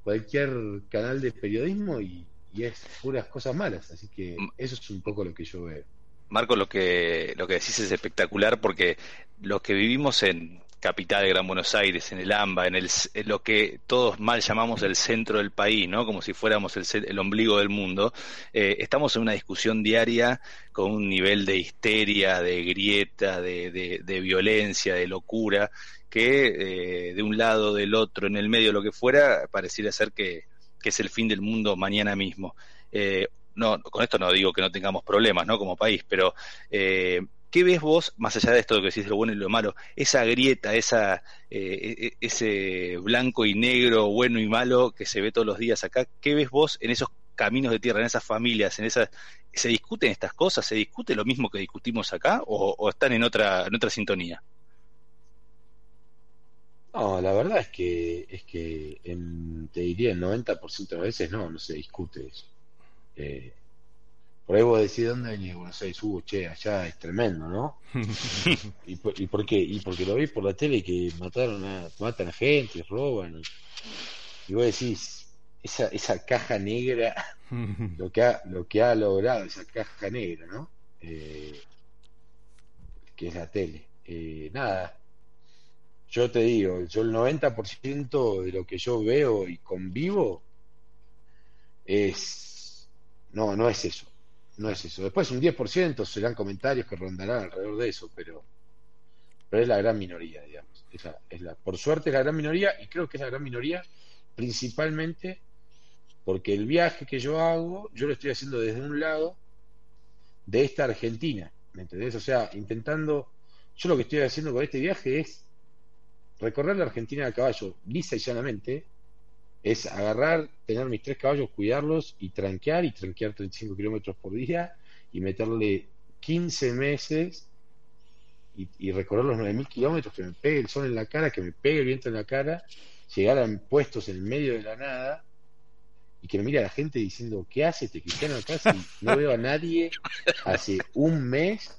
cualquier canal de periodismo y, y es puras cosas malas. Así que eso es un poco lo que yo veo. Marco, lo que, lo que decís es espectacular porque los que vivimos en, capital de Gran Buenos Aires, en el AMBA, en, el, lo que todos mal llamamos el centro del país, ¿no? Como si fuéramos el, ombligo del mundo, eh, estamos en una discusión diaria con un nivel de histeria, de grieta, de, violencia, de locura, que eh, de un lado, del otro, en el medio, lo que fuera, pareciera ser que, es el fin del mundo mañana mismo. Eh, no, con esto no digo que no tengamos problemas, ¿no? Como país, pero ¿Qué ves vos, más allá de esto que decís de lo bueno y lo malo, esa grieta, eh, e, ese blanco y negro, bueno y malo que se ve todos los días acá? ¿Qué ves vos en esos caminos de tierra, en esas familias, en esas, ¿se discuten estas cosas? ¿Se discute lo mismo que discutimos acá o, están en otra, en otra sintonía? No, la verdad es que, es que te diría el 90% de veces no, no se discute eso. Eh, por ahí vos decís, ¿dónde venís? Buenos Aires, Hugo, che, allá es tremendo, ¿no? *laughs* ¿Y, por, ¿Y por qué? Y porque lo vi por la tele que mataron a, matan a gente, roban. Y, vos decís, esa, esa caja negra, *laughs* lo que ha, lo que ha logrado esa caja negra, ¿no? Eh, que es la tele. Eh, nada, yo te digo, yo el 90% de lo que yo veo y convivo es, no, no es eso no es eso. Después un 10% serán comentarios que rondarán alrededor de eso, pero, pero es la gran minoría, digamos. Es la, por suerte es la gran minoría y creo que es la gran minoría principalmente porque el viaje que yo hago, yo lo estoy haciendo desde un lado de esta Argentina, ¿me entendés? O sea, intentando, yo lo que estoy haciendo con este viaje es recorrer la Argentina a caballo, lisa y llanamente, es agarrar, tener mis tres caballos, cuidarlos y tranquear y tranquear 35 kilómetros por día y meterle 15 meses y, recorrer los 9.000 kilómetros, que me pegue el sol en la cara, que me pegue el viento en la cara, llegar a puestos en medio de la nada y que me mire a la gente diciendo, ¿qué hace este cristiano acá si no veo a nadie hace un mes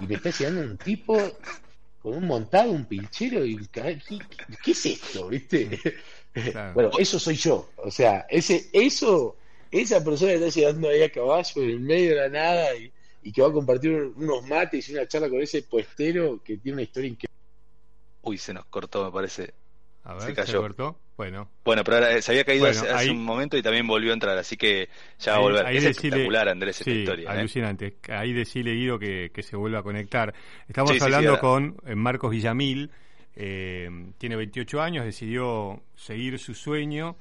y me está llegando un tipo con un montado, un pinchero y ¿qué, qué es esto? ¿Viste? Bueno, eso soy yo. O sea, ese, eso, esa persona que está llegando ahí a caballo en el medio de la nada y, que va a compartir unos mates y una charla con ese puestero que tiene una historia increíble. Uy, se nos cortó, me parece. A ver, se cayó. cortó? Bueno. Bueno, pero ahora se había caído hace, un momento y también volvió a entrar, así que ya va a volver. Ahí es espectacular, Andrés, esta historia. ¿eh? Alucinante. Ahí decirle, Guido, que, que se vuelva a conectar. Estamos hablando con eh, Marcos Villamil, eh, tiene 28 años, decidió seguir su sueño,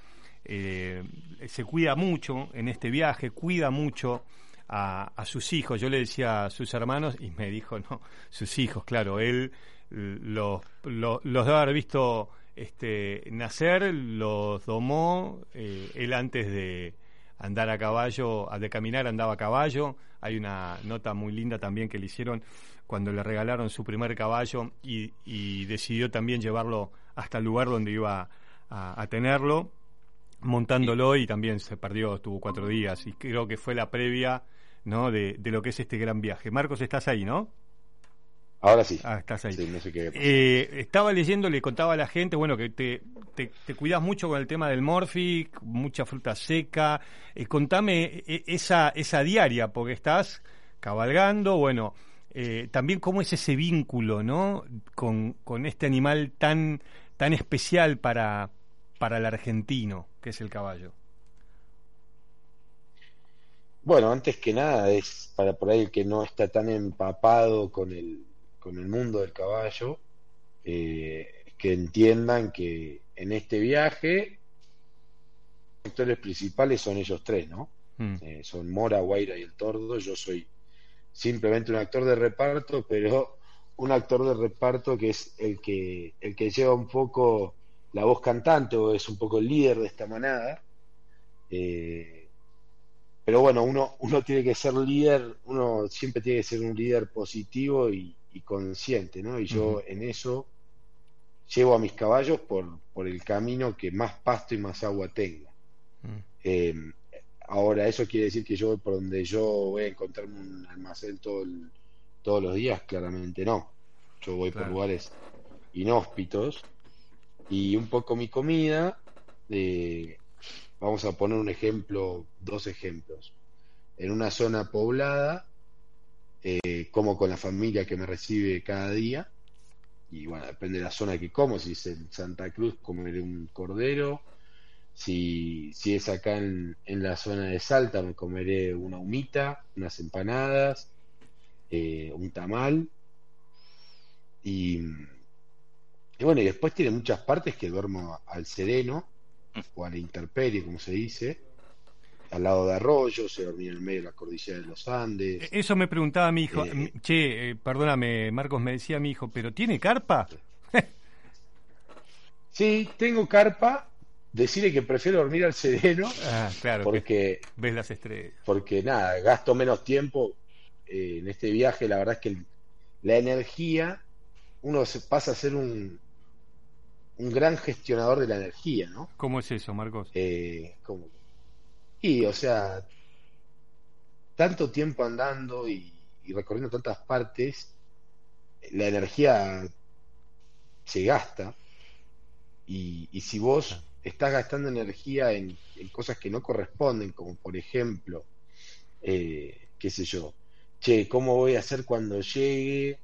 eh, se cuida mucho en este viaje, cuida mucho a, sus hijos. Yo le decía a sus hermanos y me dijo, no, sus hijos, claro, él los, los, debe haber visto este, nacer, los domó, eh, él antes de andar a caballo, de caminar andaba a caballo. Hay una nota muy linda también que le hicieron cuando le regalaron su primer caballo y, decidió también llevarlo hasta el lugar donde iba a, tenerlo, montándolo y también se perdió, estuvo cuatro días y creo que fue la previa ¿no? de, de lo que es este gran viaje. Marcos, estás ahí, ¿no? Ahora sí. Ah, estás ahí. no sé qué eh, estaba leyendo, le contaba a la gente, bueno, que te, te, cuidas mucho con el tema del morphic, mucha fruta seca. Eh, contame eh, esa, esa diaria, porque estás cabalgando, bueno, también cómo es ese vínculo, ¿no? Con, con este animal tan, tan especial para, para el argentino, que es el caballo. Bueno, antes que nada es para por ahí el que no está tan empapado con el, con el mundo del caballo, eh, que entiendan que en este viaje los actores principales son ellos tres, ¿no? Mm. Eh, son Mora, Guaira y el Tordo. Yo soy simplemente un actor de reparto, pero un actor de reparto que es el que, el que lleva un poco la voz cantante o es un poco el líder de esta manada. Eh, pero bueno, uno, uno tiene que ser líder, uno siempre tiene que ser un líder positivo y, y consciente, ¿no? Y yo en eso llevo a mis caballos por, por el camino que más pasto y más agua tenga. Mm. Em, ahora, ¿eso quiere decir que yo voy por donde yo voy a encontrarme un almacén todo todos los días? Claramente no. Yo voy por lugares inhóspitos y un poco mi comida, eh, vamos a poner un ejemplo, dos ejemplos. En una zona poblada, eh, como con la familia que me recibe cada día. Y bueno, depende de la zona que como. Si es en Santa Cruz, comeré un cordero. Si, si es acá en, la zona de Salta, me comeré una humita, unas empanadas, eh, un tamal. Y, y, bueno, y después tiene muchas partes que duermo al sereno o a la intemperie, como se dice al lado de Arroyo, se dormía en el medio de la cordillera de los Andes. E-, eso me preguntaba mi hijo. Eh, che, eh, perdóname, Marcos, me decía mi hijo, ¿pero tiene carpa? sí, tengo carpa. Decirle que prefiero dormir al sereno. *laughs* Ah, claro. Porque. Ves las estrellas. Porque nada, gasto menos tiempo eh, en este viaje. La verdad es que la energía. Uno se pasa a ser un, un gran gestionador de la energía, ¿no? ¿Cómo es eso, Marcos? Eh, y, o sea, tanto tiempo andando y, recorriendo tantas partes, la energía se gasta. Y, si vos estás gastando energía en, cosas que no corresponden, como por ejemplo, eh, qué sé yo, che, ¿cómo voy a hacer cuando llegue?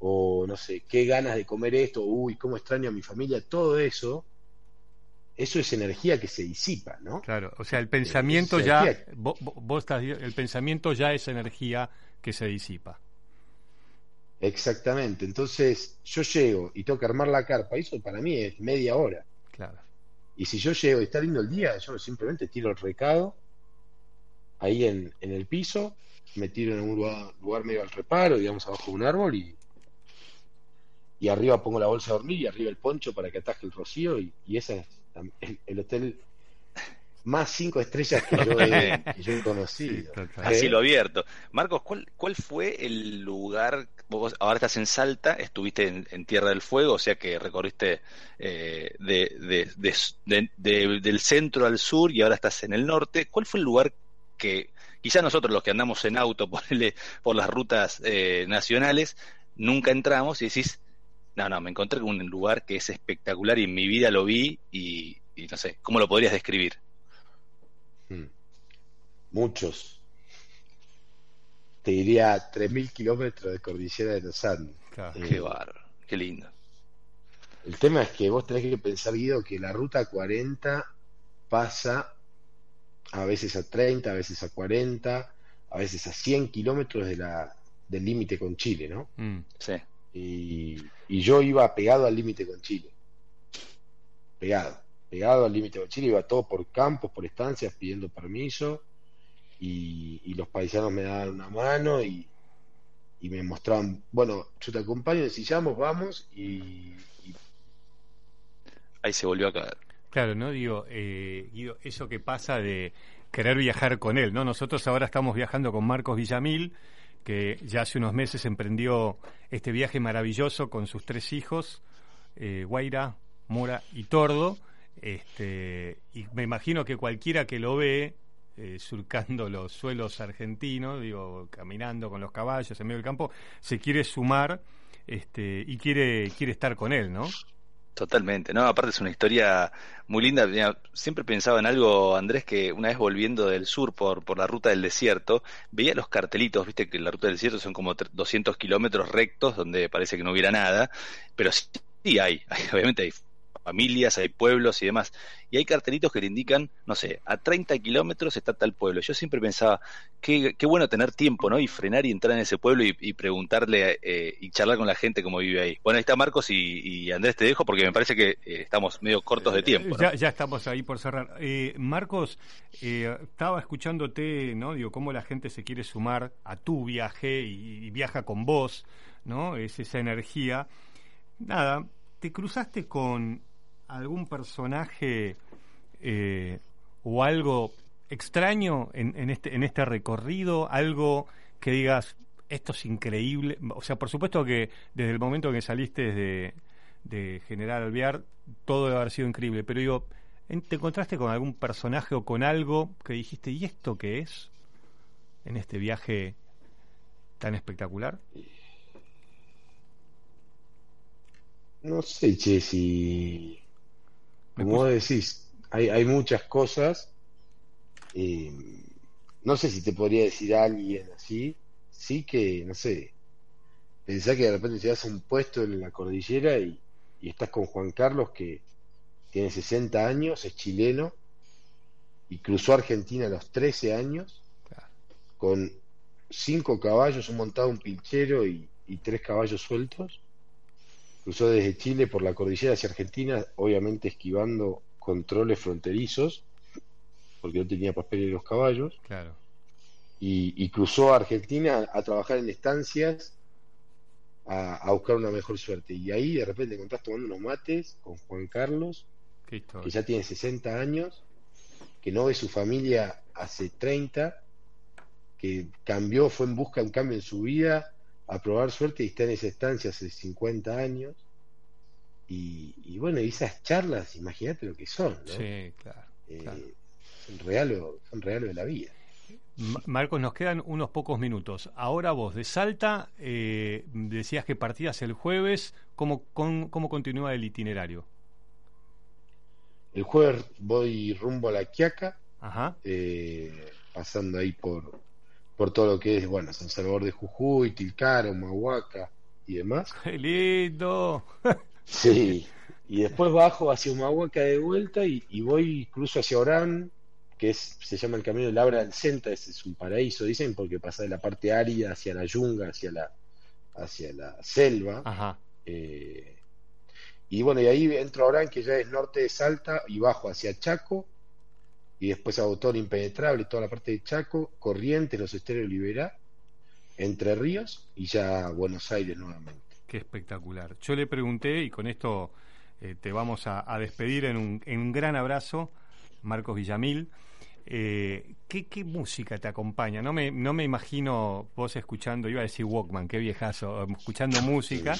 O no sé, qué ganas de comer esto, uy, cómo extraño a mi familia, todo eso eso es energía que se disipa, ¿no? Claro, o sea, el pensamiento ya, vos, estás, el pensamiento ya es energía que se disipa. Exactamente, entonces yo llego y tengo que armar la carpa, eso para mí es media hora. Claro. Y si yo llego y está lindo el día, yo simplemente tiro el recado ahí en, en el piso, me tiro en un lugar, medio al reparo, digamos abajo de un árbol y, y arriba pongo la bolsa de dormir y arriba el poncho para que ataje el rocío y, y esa es el, hotel más cinco estrellas que yo he, *laughs* conocido. Así lo abierto. Marcos, ¿cuál, ¿cuál fue el lugar? Vos ahora estás en Salta, estuviste en, Tierra del Fuego, o sea que recorriste eh, de, del centro al sur y ahora estás en el norte. ¿Cuál fue el lugar que quizá nosotros los que andamos en auto *laughs* por las rutas eh, nacionales nunca entramos y decís, no, no, me encontré con un lugar que es espectacular y en mi vida lo vi y, no sé, ¿cómo lo podrías describir? Hmm. Muchos. Te diría 3.000 kilómetros de cordillera de los Andes. qué bárbaro, qué lindo. El tema es que vos tenés que pensar, Guido, que la ruta 40 pasa a veces a 30, a veces a 40, a veces a 100 kilómetros de la, del límite con Chile, ¿no? Mm, sí. Y, yo iba pegado al límite con Chile. Pegado, pegado al límite con Chile, iba todo por campos, por estancias, pidiendo permiso. Y, los paisanos me daban una mano y, me mostraban, bueno, yo te acompaño, decíamos, vamos, y, Ahí se volvió a caer. Claro, ¿no? Digo, eh, eso que pasa de querer viajar con él, ¿no? Nosotros ahora estamos viajando con Marcos Villamil, que ya hace unos meses emprendió este viaje maravilloso con sus tres hijos, eh, Guaira, Mora y Tordo. Este, y me imagino que cualquiera que lo ve eh, surcando los suelos argentinos, digo, caminando con los caballos en medio del campo, se quiere sumar este, y quiere, quiere estar con él, ¿no? Totalmente, no, aparte es una historia muy linda. siempre pensaba en algo, Andrés, que una vez volviendo del sur por, por la ruta del desierto, veía los cartelitos, viste que la ruta del desierto son como 200 kilómetros rectos donde parece que no hubiera nada, pero sí hay, hay *laughs* obviamente hay familias, hay pueblos y demás. Y hay cartelitos que le indican, no sé, a 30 kilómetros está tal pueblo. Yo siempre pensaba, qué, qué bueno tener tiempo, ¿no? Y frenar y entrar en ese pueblo y, preguntarle eh, y charlar con la gente cómo vive ahí. Bueno, ahí está Marcos y, Andrés, te dejo porque me parece que eh, estamos medio cortos de tiempo. Ya, ya estamos ahí por cerrar. Eh, Marcos, estaba escuchándote, ¿no? Digo, cómo la gente se quiere sumar a tu viaje y, y viaja con vos, ¿no? Es esa energía. Nada, te cruzaste con algún personaje eh, o algo extraño en, este, en este recorrido? ¿Algo que digas, esto es increíble? O sea, por supuesto que desde el momento que saliste de, de General Alvear, todo debe haber sido increíble, pero digo, ¿te encontraste con algún personaje o con algo que dijiste, ¿y esto qué es? En este viaje tan espectacular. No sé, che, si como vos decís, hay, hay muchas cosas. Eh, no sé si te podría decir alguien así. Sí que, no sé, pensá que de repente te das un puesto en la cordillera y, estás con Juan Carlos que tiene 60 años, es chileno y cruzó Argentina a los 13 años con cinco caballos, un montado, un pinchero y, y tres caballos sueltos Cruzó desde Chile por la cordillera hacia Argentina, obviamente esquivando controles fronterizos, porque no tenía papel en los caballos. Claro. Y, cruzó a Argentina a trabajar en estancias, a, buscar una mejor suerte. Y ahí de repente encontrás tomando unos mates con Juan Carlos, que ya tiene 60 años, que no ve su familia hace 30, que cambió, fue en busca de un cambio en su vida, a probar suerte y está en esa estancia hace 50 años. Y, bueno, y esas charlas, imagínate lo que son, ¿no? Sí, claro. Eh, Son, reales, son reales de la vida. Marcos, nos quedan unos pocos minutos. Ahora vos, de Salta, eh, decías que partías el jueves. ¿Cómo, ¿Cómo continúa el itinerario? El jueves voy rumbo a La Quiaca, Ajá. Eh, pasando ahí por, por todo lo que es, bueno, San Salvador de Jujuy, Tilcara, Humahuaca y demás. *laughs* ¡Qué lindo! *laughs* sí, y después bajo hacia Humahuaca de vuelta y, voy, cruzo hacia Orán, que es, se llama el camino de Labra del Centa, ese es un paraíso, dicen, porque pasa de la parte árida hacia la yunga, hacia la, hacia la selva. Ajá. Eh, y bueno, y ahí entro a Orán, que ya es norte de Salta, y bajo hacia Chaco, y después a Botón Impenetrable, toda la parte de Chaco, Corrientes, Los Esteros Liberá, Entre Ríos y ya Buenos Aires nuevamente. Qué espectacular. Yo le pregunté, y con esto eh, te vamos a, despedir en un, en un, gran abrazo, Marcos Villamil. Eh, ¿qué, ¿qué, música te acompaña? No me, no me imagino vos escuchando, iba a decir Walkman, qué viejazo, escuchando *laughs* música,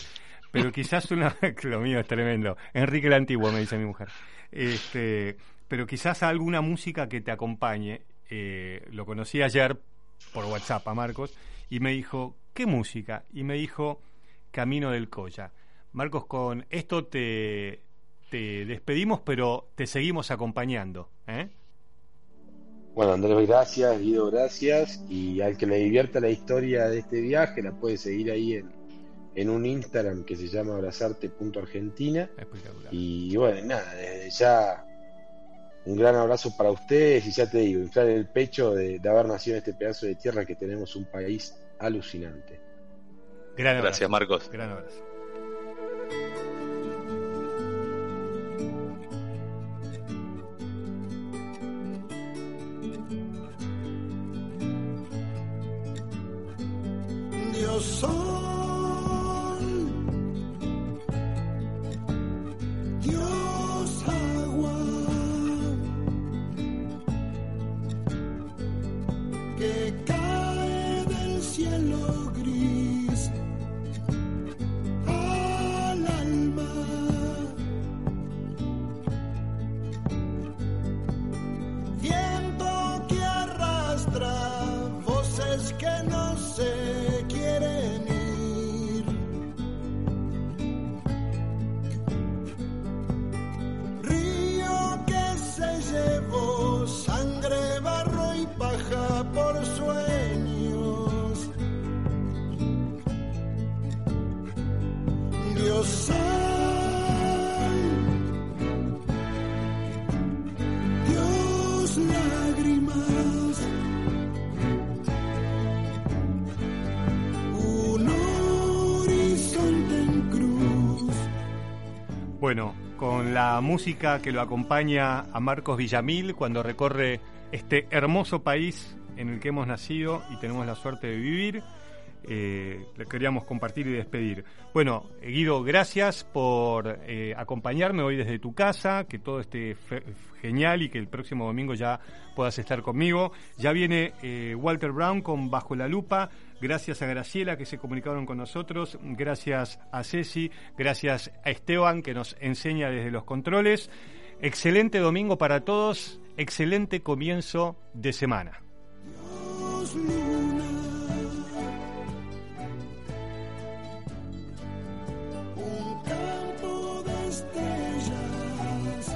pero quizás una, *laughs* lo mío es tremendo. Enrique el Antiguo, me dice mi mujer. Este, pero quizás alguna música que te acompañe. Eh, lo conocí ayer por WhatsApp a Marcos y me dijo, ¿qué música? Y me dijo, Camino del Colla. Marcos, con esto te, te despedimos, pero te seguimos acompañando. ¿eh? Bueno, Andrés, gracias, Guido, gracias. Y al que le divierta la historia de este viaje, la puede seguir ahí en, en un Instagram que se llama abrazarte.argentina. Y bueno, nada, desde ya un gran abrazo para ustedes y ya te digo, inflar el pecho de, haber nacido en este pedazo de tierra que tenemos un país alucinante. Gracias, Marcos. Gran abrazo. Bueno, con la música que lo acompaña a Marcos Villamil cuando recorre este hermoso país en el que hemos nacido y tenemos la suerte de vivir. Eh, le queríamos compartir y despedir. Bueno, Guido, gracias por eh, acompañarme hoy desde tu casa, que todo esté genial y que el próximo domingo ya puedas estar conmigo. Ya viene eh, Walter Brown con Bajo la Lupa. Gracias a Graciela que se comunicaron con nosotros. Gracias a Ceci. Gracias a Esteban que nos enseña desde los controles. Excelente domingo para todos. Excelente comienzo de semana. Dios luna. Un campo de estrellas.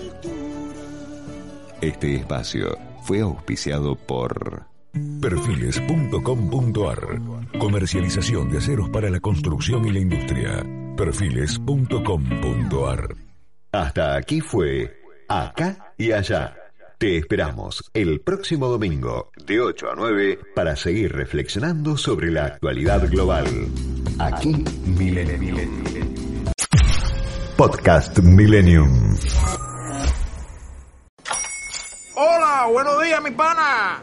Altura. Este espacio fue auspiciado por Perfiles.com.ar Comercialización de aceros para la construcción y la industria. Perfiles.com.ar Hasta aquí fue Acá y Allá. Te esperamos el próximo domingo de 8 a 9 para seguir reflexionando sobre la actualidad global. Aquí Millennium. Podcast Millennium. Hola, buenos días, mi pana.